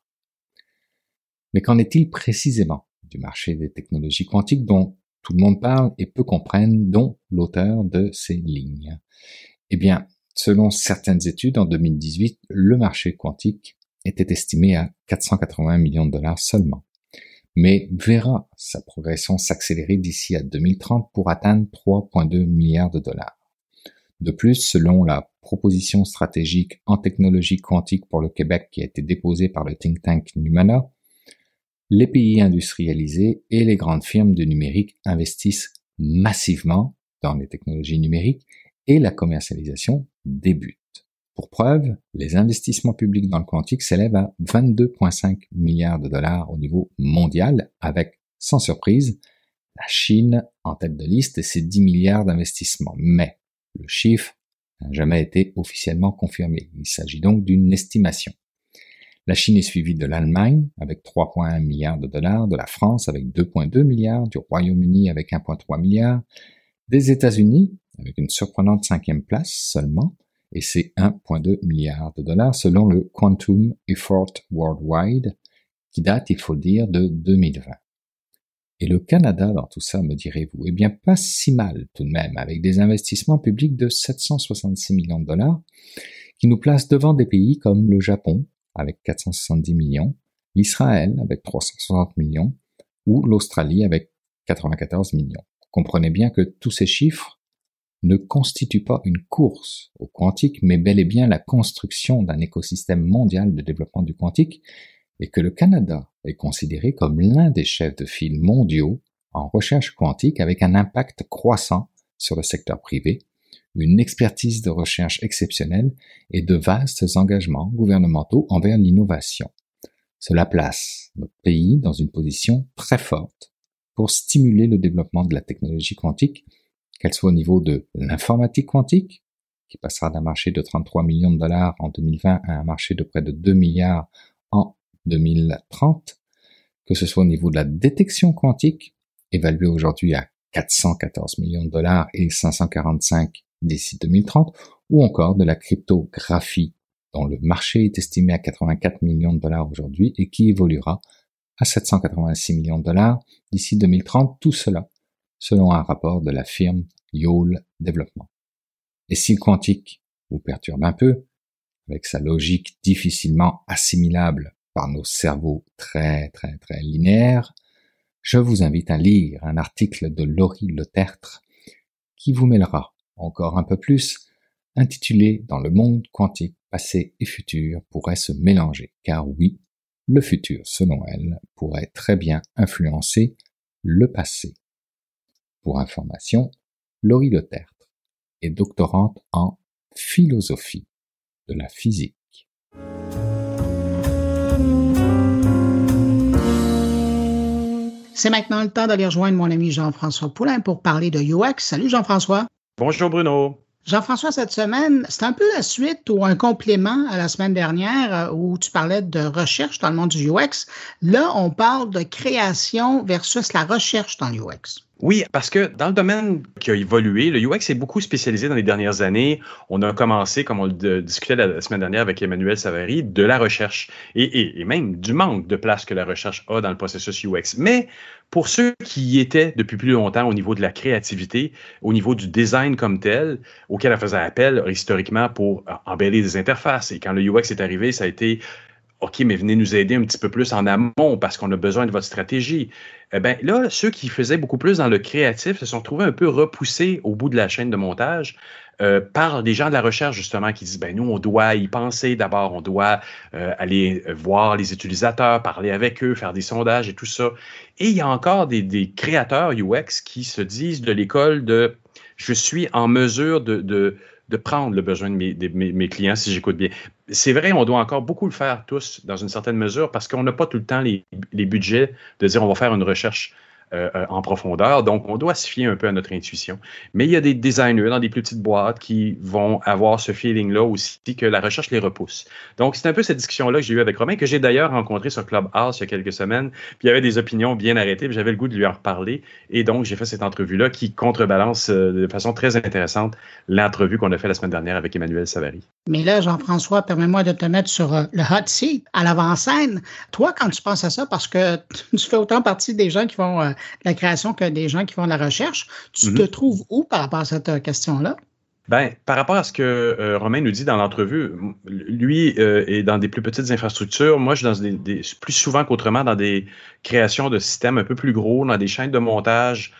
Mais qu'en est-il précisément? Du marché des technologies quantiques dont tout le monde parle et peu comprennent, dont l'auteur de ces lignes. Eh bien, selon certaines études, en 2018, le marché quantique était estimé à 480 millions de dollars seulement, mais verra sa progression s'accélérer d'ici à 2030 pour atteindre 3,2 milliards de dollars. De plus, selon la proposition stratégique en technologie quantique pour le Québec qui a été déposée par le think tank Numana, les pays industrialisés et les grandes firmes de numérique investissent massivement dans les technologies numériques et la commercialisation débute. Pour preuve, les investissements publics dans le quantique s'élèvent à 22,5 milliards de dollars au niveau mondial, avec, sans surprise, la Chine en tête de liste et ses 10 milliards d'investissements. Mais le chiffre n'a jamais été officiellement confirmé. Il s'agit donc d'une estimation. La Chine est suivie de l'Allemagne avec 3,1 milliards de dollars, de la France avec 2,2 milliards, du Royaume-Uni avec 1,3 milliard, des États-Unis avec une surprenante cinquième place seulement, et c'est 1,2 milliard de dollars selon le Quantum Effort Worldwide, qui date, il faut le dire, de 2020. Et le Canada dans tout ça, me direz-vous? Eh bien, pas si mal tout de même, avec des investissements publics de 766 millions de dollars, qui nous placent devant des pays comme le Japon, avec 470 millions, l'Israël avec 360 millions, ou l'Australie avec 94 millions. Comprenez bien que tous ces chiffres ne constitue pas une course au quantique, mais bel et bien la construction d'un écosystème mondial de développement du quantique, et que le Canada est considéré comme l'un des chefs de file mondiaux en recherche quantique avec un impact croissant sur le secteur privé, une expertise de recherche exceptionnelle et de vastes engagements gouvernementaux envers l'innovation. Cela place notre pays dans une position très forte pour stimuler le développement de la technologie quantique qu'elle soit au niveau de l'informatique quantique, qui passera d'un marché de 33 millions de dollars en 2020 à un marché de près de 2 milliards en 2030, que ce soit au niveau de la détection quantique, évaluée aujourd'hui à 414 millions de dollars et 545 d'ici 2030, ou encore de la cryptographie, dont le marché est estimé à 84 millions de dollars aujourd'hui et qui évoluera à 786 millions de dollars d'ici 2030, tout cela selon un rapport de la firme Yole Development. Et si le quantique vous perturbe un peu, avec sa logique difficilement assimilable par nos cerveaux très très très linéaires, je vous invite à lire un article de Laurie Le Tertre qui vous mêlera encore un peu plus, intitulé Dans le monde quantique, passé et futur pourraient se mélanger, car oui, le futur, selon elle, pourrait très bien influencer le passé. Pour information, Laurie Le Tertre est doctorante en philosophie de la physique. C'est maintenant le temps d'aller rejoindre mon ami Jean-François Poulain pour parler de UX. Salut Jean-François. Bonjour Bruno. Jean-François, cette semaine, c'est un peu la suite ou un complément à la semaine dernière euh, où tu parlais de recherche dans le monde du UX. Là, on parle de création versus la recherche dans l'UX. Oui, parce que dans le domaine qui a évolué, le UX est beaucoup spécialisé dans les dernières années. On a commencé, comme on le discutait la semaine dernière avec Emmanuel Savary, de la recherche et, même du manque de place que la recherche a dans le processus UX. Mais pour ceux qui y étaient depuis plus longtemps au niveau de la créativité, au niveau du design comme tel, auquel elle faisait appel historiquement pour embellir des interfaces. Et quand le UX est arrivé, ça a été OK, mais venez nous aider un petit peu plus en amont parce qu'on a besoin de votre stratégie. Eh bien, là, ceux qui faisaient beaucoup plus dans le créatif se sont trouvés un peu repoussés au bout de la chaîne de montage euh, par des gens de la recherche, justement, qui disent, ben nous, on doit y penser d'abord, on doit euh, aller voir les utilisateurs, parler avec eux, faire des sondages et tout ça. Et il y a encore des, créateurs UX qui se disent de l'école de, je suis en mesure de de prendre le besoin de mes, clients si j'écoute bien. C'est vrai, on doit encore beaucoup le faire tous dans une certaine mesure parce qu'on n'a pas tout le temps les budgets de dire on va faire une recherche euh, euh, en profondeur. Donc, on doit se fier un peu à notre intuition. Mais il y a des designers dans des plus petites boîtes qui vont avoir ce feeling-là aussi que la recherche les repousse. Donc, c'est un peu cette discussion-là que j'ai eue avec Romain, que j'ai d'ailleurs rencontré sur Clubhouse il y a quelques semaines. Puis il y avait des opinions bien arrêtées, puis j'avais le goût de lui en reparler. Et donc, j'ai fait cette entrevue-là qui contrebalance euh, de façon très intéressante l'entrevue qu'on a fait la semaine dernière avec Emmanuel Savary. Mais là, Jean-François, permets-moi de te mettre sur le hot seat, à l'avant-scène. Toi, quand tu penses à ça, parce que <laughs> tu fais autant partie des gens qui vont la création que des gens qui font de la recherche. Tu te mhm. trouves où par rapport à cette euh, question-là? Ben, par rapport à ce que euh, Romain nous dit dans l'entrevue, lui euh, est dans des plus petites infrastructures. Moi, je suis dans des, plus souvent qu'autrement dans des créations de systèmes un peu plus gros, dans des chaînes de montage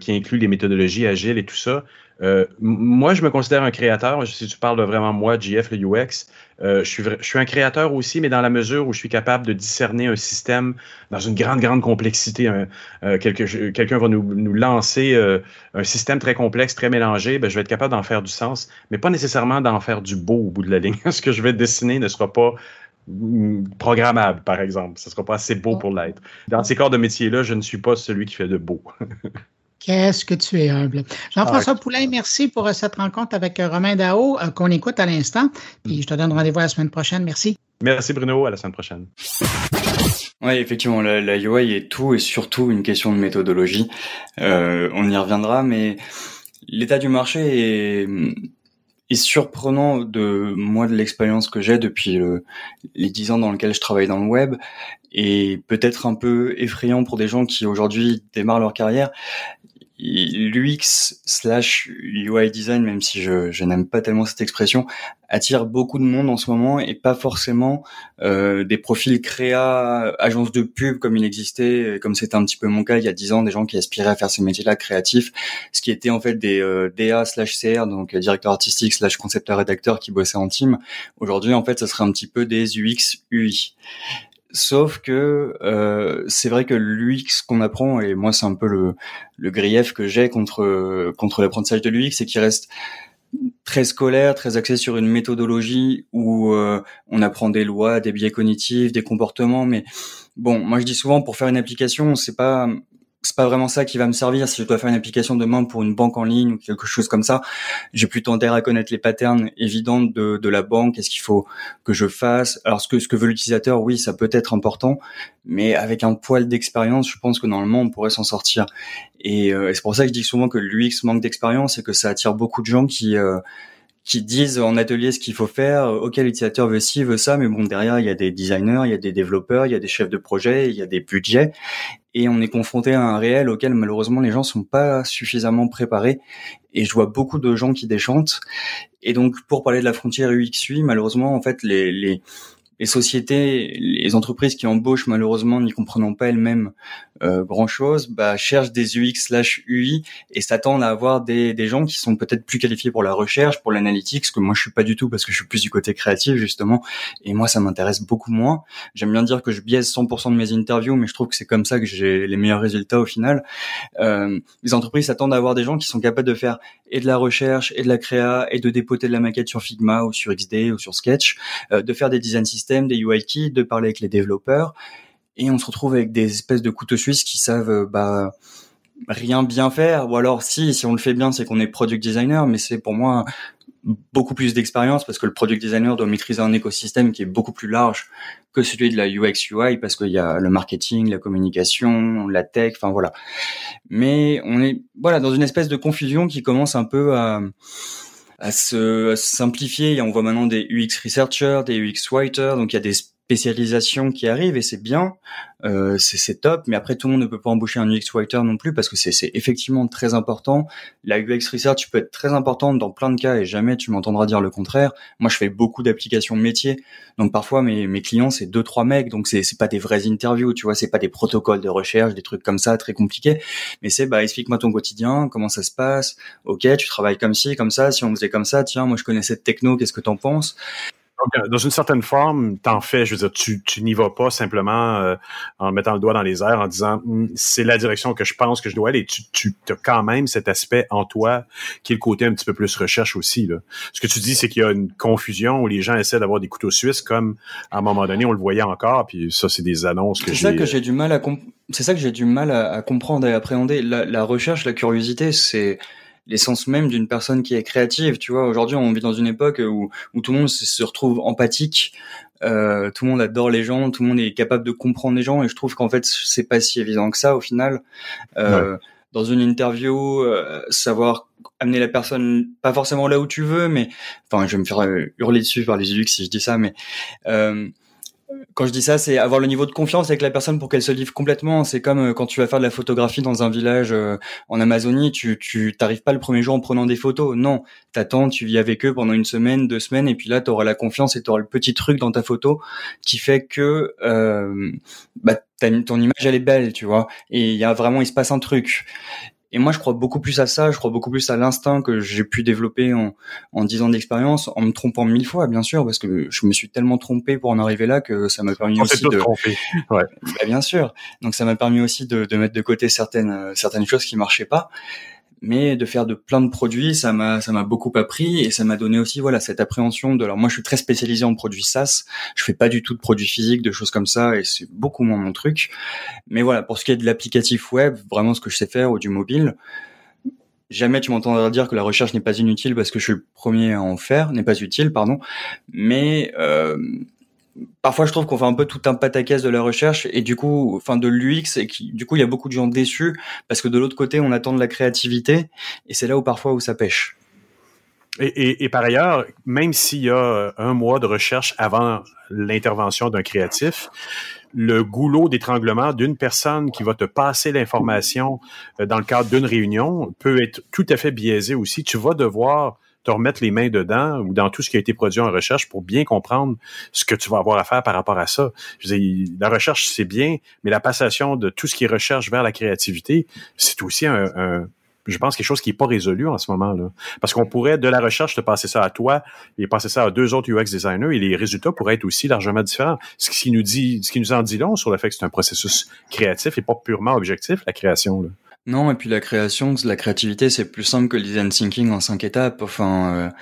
qui inclut les méthodologies agiles et tout ça. Moi, je me considère un créateur. Si tu parles de vraiment moi, JF, le UX, euh, je, suis, je suis un créateur aussi, mais dans la mesure où je suis capable de discerner un système dans une grande, grande complexité. Euh, quelqu'un va nous, nous lancer un système très complexe, très mélangé, ben, je vais être capable d'en faire du sens, mais pas nécessairement d'en faire du beau au bout de la ligne. <laughs> Ce que je vais dessiner ne sera pas mm, programmable, par exemple. Ce ne sera pas assez beau pour l'être. Dans ces corps de métier-là, je ne suis pas celui qui fait de beau. <laughs> Qu'est-ce que tu es humble. Jean-François ah, Poulain, merci pour euh, cette rencontre avec euh, Romain Dao euh, qu'on écoute à l'instant. Puis je te donne rendez-vous la semaine prochaine. Merci. Merci Bruno, à la semaine prochaine. Oui, effectivement, la, la, UI est tout et surtout une question de méthodologie. on y reviendra, mais l'état du marché est, est, surprenant de moi de l'expérience que j'ai depuis les dix ans dans lesquels je travaille dans le web et peut-être un peu effrayant pour des gens qui aujourd'hui démarrent leur carrière l'UX slash UI design, même si je, je n'aime pas tellement cette expression, attire beaucoup de monde en ce moment et pas forcément euh, des profils créa, agences de pub comme il existait, comme c'était un petit peu mon cas il y a dix ans, des gens qui aspiraient à faire ces métiers-là créatifs, ce qui était en fait des euh, DA slash CR, donc directeur artistique slash concepteur rédacteur qui bossaient en team. Aujourd'hui, en fait, ce serait un petit peu des UX UI. Sauf que euh, c'est vrai que l'UX qu'on apprend, et moi c'est un peu le, le grief que j'ai contre contre l'apprentissage de l'UX, c'est qu'il reste très scolaire, très axé sur une méthodologie où euh, on apprend des lois, des biais cognitifs, des comportements. Mais bon, moi je dis souvent pour faire une application, c'est pas c'est pas vraiment ça qui va me servir. Si je dois faire une application demain pour une banque en ligne ou quelque chose comme ça, j'ai plutôt intérêt à connaître les patterns évidents de, de la banque. Qu'est-ce qu'il faut que je fasse Alors ce que ce que veut l'utilisateur, oui, ça peut être important, mais avec un poil d'expérience, je pense que normalement on pourrait s'en sortir. Et, euh, c'est pour ça que je dis souvent que l'UX manque d'expérience et que ça attire beaucoup de gens qui euh, qui disent en atelier ce qu'il faut faire. Ok, l'utilisateur veut ci, veut ça, mais bon derrière il y a des designers, il y a des développeurs, il y a des chefs de projet, il y a des budgets, et on est confronté à un réel auquel malheureusement les gens sont pas suffisamment préparés. Et je vois beaucoup de gens qui déchantent. Et donc pour parler de la frontière UX/UI, malheureusement en fait les les sociétés, les entreprises qui embauchent malheureusement n'y comprenant pas elles-mêmes euh, grand-chose, bah, cherchent des UX slash UI et s'attendent à avoir des, des gens qui sont peut-être plus qualifiés pour la recherche, pour l'analytique, ce que moi je suis pas du tout parce que je suis plus du côté créatif justement et moi ça m'intéresse beaucoup moins. J'aime bien dire que je biaise 100% de mes interviews, mais je trouve que c'est comme ça que j'ai les meilleurs résultats au final. Euh, les entreprises s'attendent à avoir des gens qui sont capables de faire et de la recherche et de la créa et de dépoter de la maquette sur Figma ou sur XD ou sur Sketch, euh, de faire des design systems, des UI kits, de parler avec les développeurs et on se retrouve avec des espèces de couteaux suisses qui savent euh, bah rien bien faire ou alors si si on le fait bien c'est qu'on est product designer mais c'est pour moi beaucoup plus d'expérience parce que le product designer doit maîtriser un écosystème qui est beaucoup plus large que celui de la UX UI parce qu'il y a le marketing, la communication, la tech, enfin voilà. Mais on est voilà dans une espèce de confusion qui commence un peu à à se, simplifier. Et on voit maintenant des UX researchers, des UX writers, donc il y a des spécialisation qui arrive et c'est bien, euh, c'est top, mais après tout le monde ne peut pas embaucher un UX writer non plus parce que c'est effectivement très important. La UX research peut être très importante dans plein de cas et jamais tu m'entendras dire le contraire. Moi je fais beaucoup d'applications métiers, donc parfois mes, mes clients c'est deux trois mecs, donc c'est pas des vraies interviews, tu vois, c'est pas des protocoles de recherche, des trucs comme ça très compliqués, mais c'est bah explique-moi ton quotidien, comment ça se passe, ok tu travailles comme ci, comme ça, si on faisait comme ça, tiens moi je connais cette techno, qu'est-ce que t'en penses? Euh, dans une certaine forme, t'en fais, je veux dire, tu, tu n'y vas pas simplement euh, en mettant le doigt dans les airs, en disant hum, c'est la direction que je pense que je dois aller. Tu, tu as quand même cet aspect en toi qui est le côté un petit peu plus recherche aussi. Là. Ce que tu dis, c'est qu'il y a une confusion où les gens essaient d'avoir des couteaux suisses, comme à un moment donné, on le voyait encore, puis ça, c'est des annonces que j'ai... C'est ça que j'ai du mal à c'est ça que j'ai du mal à, à comprendre et à appréhender. La, la recherche, la curiosité, c'est l'essence même d'une personne qui est créative. Tu vois, aujourd'hui, on vit dans une époque où, où tout le monde se retrouve empathique. Euh, tout le monde adore les gens, tout le monde est capable de comprendre les gens, et je trouve qu'en fait, c'est pas si évident que ça au final. Euh, Dans une interview, euh, savoir amener la personne pas forcément là où tu veux, mais enfin, je vais me faire hurler dessus par les UX si je dis ça, mais euh, quand je dis ça, c'est avoir le niveau de confiance avec la personne pour qu'elle se livre complètement. C'est comme euh, quand tu vas faire de la photographie dans un village euh, en Amazonie, tu tu t'arrives pas le premier jour en prenant des photos. Non, t'attends, tu vis avec eux pendant une semaine, deux semaines, et puis là, tu auras la confiance et tu auras le petit truc dans ta photo qui fait que euh, bah, ton image elle est belle, tu vois. Et il y a vraiment, il se passe un truc. Et moi, je crois beaucoup plus à ça, je crois beaucoup plus à l'instinct que j'ai pu développer en, en 10 ans d'expérience, en me trompant mille fois, bien sûr, parce que je me suis tellement trompé pour en arriver là que ça m'a permis aussi de... Ouais. Bah, bien sûr. Donc ça m'a permis aussi de, de, mettre de côté certaines, certaines choses qui marchaient pas mais de faire de plein de produits, ça m'a ça m'a beaucoup appris et ça m'a donné aussi voilà cette appréhension de alors moi je suis très spécialisé en produits SaaS, je fais pas du tout de produits physiques, de choses comme ça et c'est beaucoup moins mon truc. Mais voilà, pour ce qui est de l'applicatif web, vraiment ce que je sais faire ou du mobile, jamais tu m'entendras dire que la recherche n'est pas inutile parce que je suis le premier à en faire, n'est pas utile, pardon. Mais euh, parfois je trouve qu'on fait un peu tout un pataquès de la recherche et du coup, enfin de l'UX et du coup il y a beaucoup de gens déçus parce que de l'autre côté on attend de la créativité et c'est là où parfois où ça pêche. Et, et, par ailleurs, même s'il y a un mois de recherche avant l'intervention d'un créatif, le goulot d'étranglement d'une personne qui va te passer l'information euh, dans le cadre d'une réunion peut être tout à fait biaisé aussi. Tu vas devoir te remettre les mains dedans ou dans tout ce qui a été produit en recherche pour bien comprendre ce que tu vas avoir à faire par rapport à ça. Je veux la recherche, c'est bien, mais la passation de tout ce qui est recherche vers la créativité, c'est aussi un, je pense quelque chose qui n'est pas résolu en ce moment-là. Parce qu'on pourrait, de la recherche, te passer ça à toi et passer ça à deux autres UX designers et les résultats pourraient être aussi largement différents. Ce qui nous dit, ce qui nous en dit long sur le fait que c'est un processus créatif et pas purement objectif, la création. Là. Non, et puis la création, la créativité, c'est plus simple que le design thinking en cinq étapes. Enfin,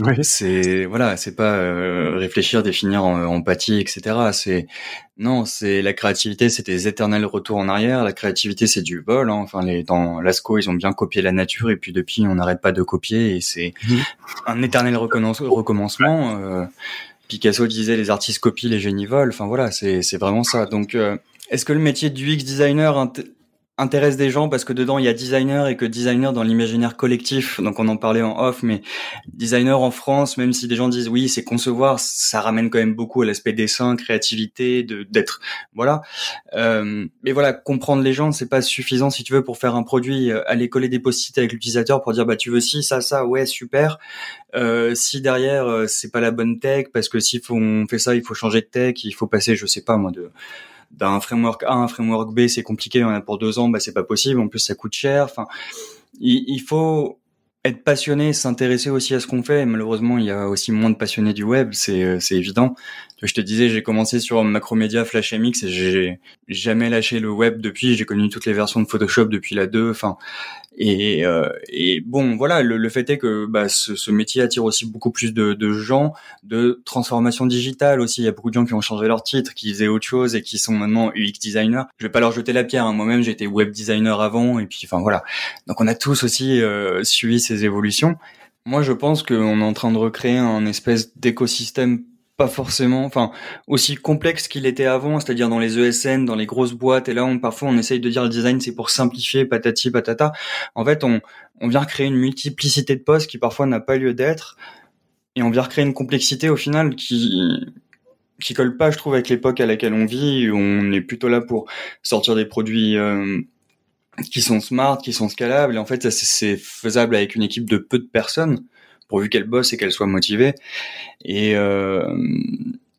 euh, c'est voilà, c'est pas euh, réfléchir, définir en, empathie, etc. C'est non, c'est la créativité, c'est des éternels retours en arrière. La créativité, c'est du vol. Hein. Enfin, les dans Lasco, ils ont bien copié la nature, et puis depuis, on n'arrête pas de copier, et c'est mhm. un éternel recommencement. Euh, Picasso disait les artistes copient, les génies volent. Enfin voilà, c'est c'est vraiment ça. Donc est-ce que le métier du UX designer intéresse des gens parce que dedans il y a designer et que designer dans l'imaginaire collectif donc on en parlait en off mais designer en France même si des gens disent oui c'est concevoir ça ramène quand même beaucoup à l'aspect dessin créativité de d'être voilà. Euh, mais voilà comprendre les gens c'est pas suffisant si tu veux pour faire un produit euh, aller coller des post-it avec l'utilisateur pour dire bah tu veux ci ça ça ouais super. Euh, si derrière euh, c'est pas la bonne tech parce que si on fait ça il faut changer de tech il faut passer je sais pas moi de d'un framework A à un framework B, c'est compliqué, on a pour deux ans, bah c'est pas possible. En plus, ça coûte cher. Enfin, il, il faut être passionné, s'intéresser aussi à ce qu'on fait. malheureusement, il y a aussi moins de passionnés du web, c'est euh, c'est évident. Je te disais, j'ai commencé sur Macromedia, Flash MX et j'ai jamais lâché le web depuis. J'ai connu toutes les versions de Photoshop depuis la 2. Enfin, et, euh, et bon, voilà, le, le, fait est que bah, ce, ce, métier attire aussi beaucoup plus de, de, gens, de transformation digitale aussi. Il y a beaucoup de gens qui ont changé leur titre, qui faisaient autre chose et qui sont maintenant UX designers. Je vais pas leur jeter la pierre. Hein. Moi-même, j'étais web designer avant, et puis enfin voilà. Donc on a tous aussi euh, suivi ces évolutions. Moi, je pense qu'on est en train de recréer un espèce d'écosystème pas forcément, enfin aussi complexe qu'il était avant, c'est-à-dire dans les ESN, dans les grosses boîtes. Et là, on, parfois, on essaye de dire le design, c'est pour simplifier, patati patata. En fait, on, on vient créer une multiplicité de postes qui parfois n'a pas lieu d'être, et on vient recréer une complexité au final qui qui colle pas, je trouve, avec l'époque à laquelle on vit. Où on est plutôt là pour sortir des produits. Euh, qui sont smart, qui sont scalables, et en fait, c'est faisable avec une équipe de peu de personnes pourvu qu'elle bosse et qu'elle soit motivée. Et, euh,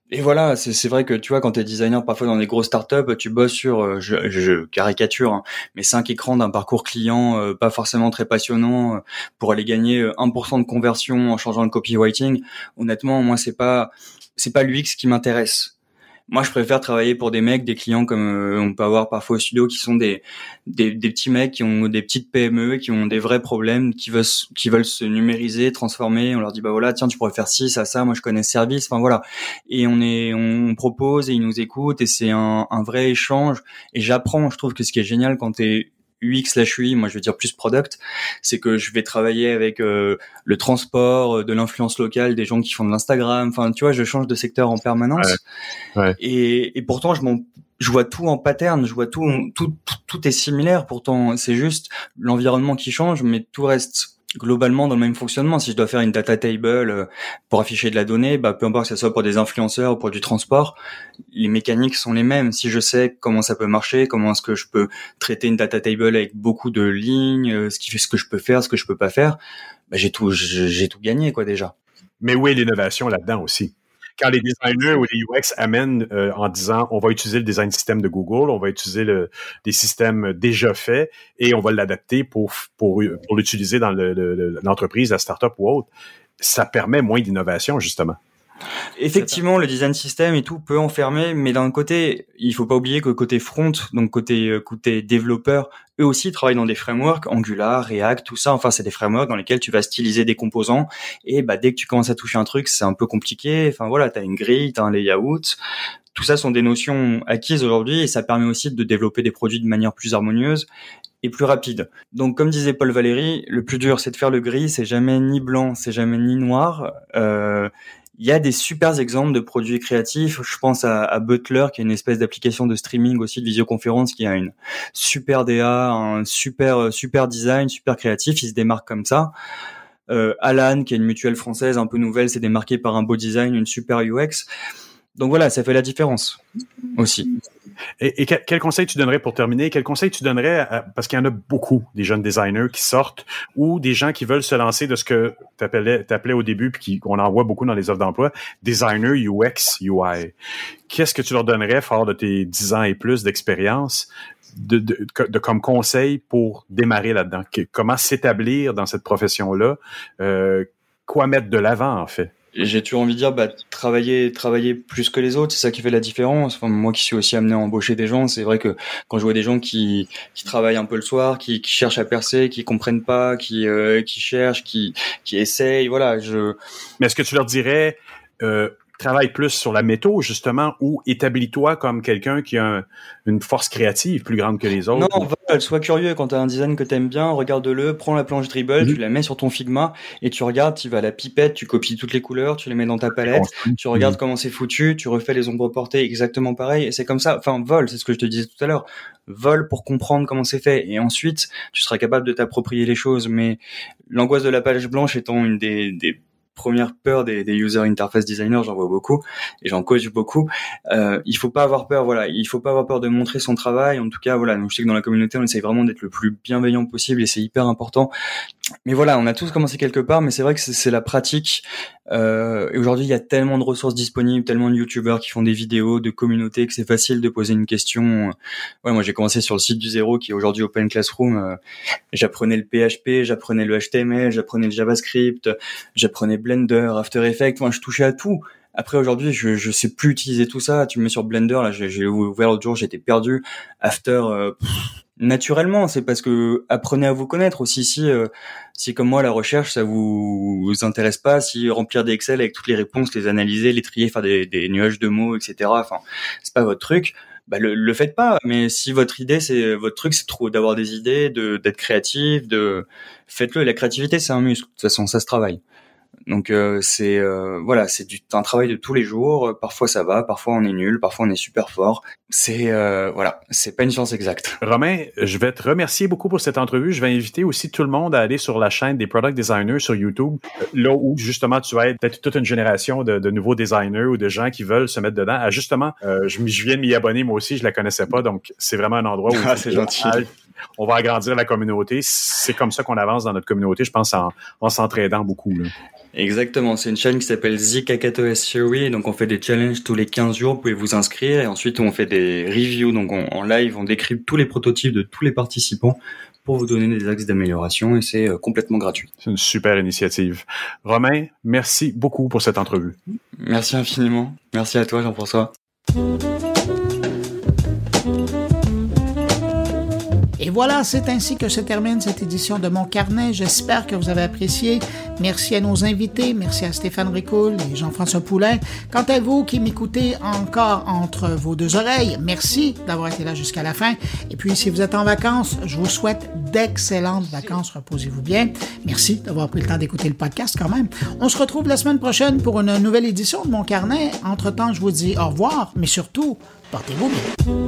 et voilà, c'est vrai que tu vois, quand tu es designer, parfois dans des grosses startups, tu bosses sur, euh, je, je caricature, hein, mais cinq écrans d'un parcours client euh, pas forcément très passionnant euh, pour aller gagner 1% de conversion en changeant le copywriting. Honnêtement, moi, c'est pas c'est pas l'UX qui m'intéresse moi, je préfère travailler pour des mecs, des clients comme euh, on peut avoir parfois au studio, qui sont des, des, des petits mecs qui ont des petites PME, qui ont des vrais problèmes, qui veulent qui veulent se numériser, transformer. On leur dit bah voilà, tiens, tu pourrais faire ci, ça, ça. Moi, je connais ce service. Enfin voilà. Et on est, on propose et ils nous écoutent et c'est un, un vrai échange. Et j'apprends. Je trouve que ce qui est génial quand t'es UX slash UI, moi je veux dire plus product, c'est que je vais travailler avec euh, le transport, euh, de l'influence locale, des gens qui font de l'Instagram. Enfin, tu vois, je change de secteur en permanence. Ouais. Et, et, pourtant, je m'en je vois tout en pattern, je vois tout, tout, tout est similaire. Pourtant, c'est juste l'environnement qui change, mais tout reste globalement dans le même fonctionnement. Si je dois faire une data table euh, pour afficher de la donnée, bah, peu importe que ce soit pour des influenceurs ou pour du transport, les mécaniques sont les mêmes. Si je sais comment ça peut marcher, comment est-ce que je peux traiter une data table avec beaucoup de lignes, euh, ce qui fait ce que je peux faire, ce que je peux pas faire, bah, j'ai tout, j'ai tout gagné quoi déjà. Mais où est l'innovation là-dedans aussi? Quand les designers ou les UX amènent euh, en disant on va utiliser le design système de Google, on va utiliser le, des systèmes déjà faits et on va l'adapter pour, pour, pour l'utiliser dans l'entreprise, la startup ou autre, ça permet moins d'innovation, justement. Effectivement, le design system et tout peut enfermer, mais d'un côté, il faut pas oublier que côté front, donc côté euh, côté développeur, eux aussi travaillent dans des frameworks, Angular, React, tout ça. Enfin, c'est des frameworks dans lesquels tu vas styliser des composants. Et bah dès que tu commences à toucher un truc, c'est un peu compliqué. Enfin voilà, t'as une grille, t'as un layout. Tout ça sont des notions acquises aujourd'hui et ça permet aussi de développer des produits de manière plus harmonieuse et plus rapide. Donc, comme disait Paul Valéry, le plus dur, c'est de faire le gris. C'est jamais ni blanc, c'est jamais ni noir. Euh, il y a des super exemples de produits créatifs. Je pense à, Butler, qui est une espèce d'application de streaming aussi de visioconférence, qui a une super DA, un super super design, super créatif. Il se démarque comme ça. Euh, Alan, qui est une mutuelle française un peu nouvelle, s'est démarqué par un beau design, une super UX. Donc voilà, ça fait la différence aussi. Et, quel, conseil tu donnerais pour terminer? Quel conseil tu donnerais, parce qu'il y en a beaucoup, des jeunes designers qui sortent ou des gens qui veulent se lancer de ce que tu appelais, au début puis qu'on en voit beaucoup dans les offres d'emploi, designer UX, UI. Qu'est-ce que tu leur donnerais, fort de tes 10 ans et plus d'expérience, de, de, comme conseil pour démarrer là-dedans? Comment s'établir dans cette profession-là? Euh, quoi mettre de l'avant, en fait? J'ai toujours envie de dire bah travailler travailler plus que les autres c'est ça qui fait la différence. Enfin, moi qui suis aussi amené à embaucher des gens c'est vrai que quand je vois des gens qui qui travaillent un peu le soir qui, qui cherchent à percer qui comprennent pas qui euh, qui cherchent qui qui essayent voilà je mais est-ce que tu leur dirais euh, travaille plus sur la méthode, justement, ou établis-toi comme quelqu'un qui a une force créative plus grande que les autres. Non, va, sois curieux. Quand tu as un design que tu aimes bien, regarde-le, prends la planche dribble, mhm. tu la mets sur ton Figma et tu regardes, tu vas à la pipette, tu copies toutes les couleurs, tu les mets dans ta palette, tu regardes mhm. comment c'est foutu, tu refais les ombres portées exactement pareil et c'est comme ça. Enfin, vol, c'est ce que je te disais tout à l'heure. Vol pour comprendre comment c'est fait et ensuite tu seras capable de t'approprier les choses. Mais l'angoisse de la page blanche étant une des, des première peur des, des user interface designers, j'en vois beaucoup et j'en coach beaucoup. Euh, il faut pas avoir peur, voilà, il faut pas avoir peur de montrer son travail. En tout cas, voilà, donc je sais que dans la communauté, on essaye vraiment d'être le plus bienveillant possible et c'est hyper important. Mais voilà, on a tous commencé quelque part, mais c'est vrai que c'est la pratique. Euh, et aujourd'hui, il y a tellement de ressources disponibles, tellement de youtubeurs qui font des vidéos, de communautés, que c'est facile de poser une question. Ouais, moi j'ai commencé sur le site du zéro, qui est aujourd'hui Open Classroom. Euh, j'apprenais le PHP, j'apprenais le HTML, j'apprenais le JavaScript, j'apprenais Blender, After Effects, moi je touchais à tout. Après aujourd'hui, je je sais plus utiliser tout ça. Tu me mets sur Blender, là, j'ai ouvert l'autre jour, j'étais perdu. After, euh, naturellement, c'est parce que apprenez à vous connaître aussi. Si euh, si comme moi la recherche ça vous, vous intéresse pas, si remplir des Excel avec toutes les réponses, les analyser, les trier, faire des, des nuages de mots, etc. Enfin, c'est pas votre truc. Bah le, le faites pas. Mais si votre idée c'est votre truc, c'est trop d'avoir des idées, de d'être créatif, de faites-le. La créativité c'est un muscle. De toute façon, ça se travaille. Donc euh, c'est euh, voilà, c'est du un travail de tous les jours. Parfois ça va, parfois on est nul, parfois on est super fort. C'est euh, voilà, c'est pas une chance exacte. Romain, je vais te remercier beaucoup pour cette entrevue. Je vais inviter aussi tout le monde à aller sur la chaîne des product designers sur YouTube, là où justement tu vas être peut-être toute une génération de, de, nouveaux designers ou de gens qui veulent se mettre dedans. Ah, justement, je, je viens de m'y abonner moi aussi, je la connaissais pas, donc c'est vraiment un endroit où <laughs> ah, c'est gentil. on va agrandir la communauté. C'est comme ça qu'on avance dans notre communauté, je pense, en, en s'entraidant beaucoup. Là. Exactement, c'est une chaîne qui s'appelle Zikakato Theory, donc on fait des challenges tous les 15 jours, vous pouvez vous inscrire, et ensuite on fait des reviews, donc en live, on décrit tous les prototypes de tous les participants pour vous donner des axes d'amélioration, et c'est euh, complètement gratuit. C'est une super initiative. Romain, merci beaucoup pour cette entrevue. Merci infiniment. Merci à toi, Jean-François. Et voilà, c'est ainsi que se termine cette édition de Mon Carnet. J'espère que vous avez apprécié. Merci à nos invités, merci à Stéphane Ricoul et Jean-François Poulain. Quant à vous qui m'écoutez encore entre vos deux oreilles, merci d'avoir été là jusqu'à la fin. Et puis, si vous êtes en vacances, je vous souhaite d'excellentes vacances. Reposez-vous bien. Merci d'avoir pris le temps d'écouter le podcast quand même. On se retrouve la semaine prochaine pour une nouvelle édition de Mon Carnet. Entre-temps, je vous dis au revoir, mais surtout, portez-vous bien.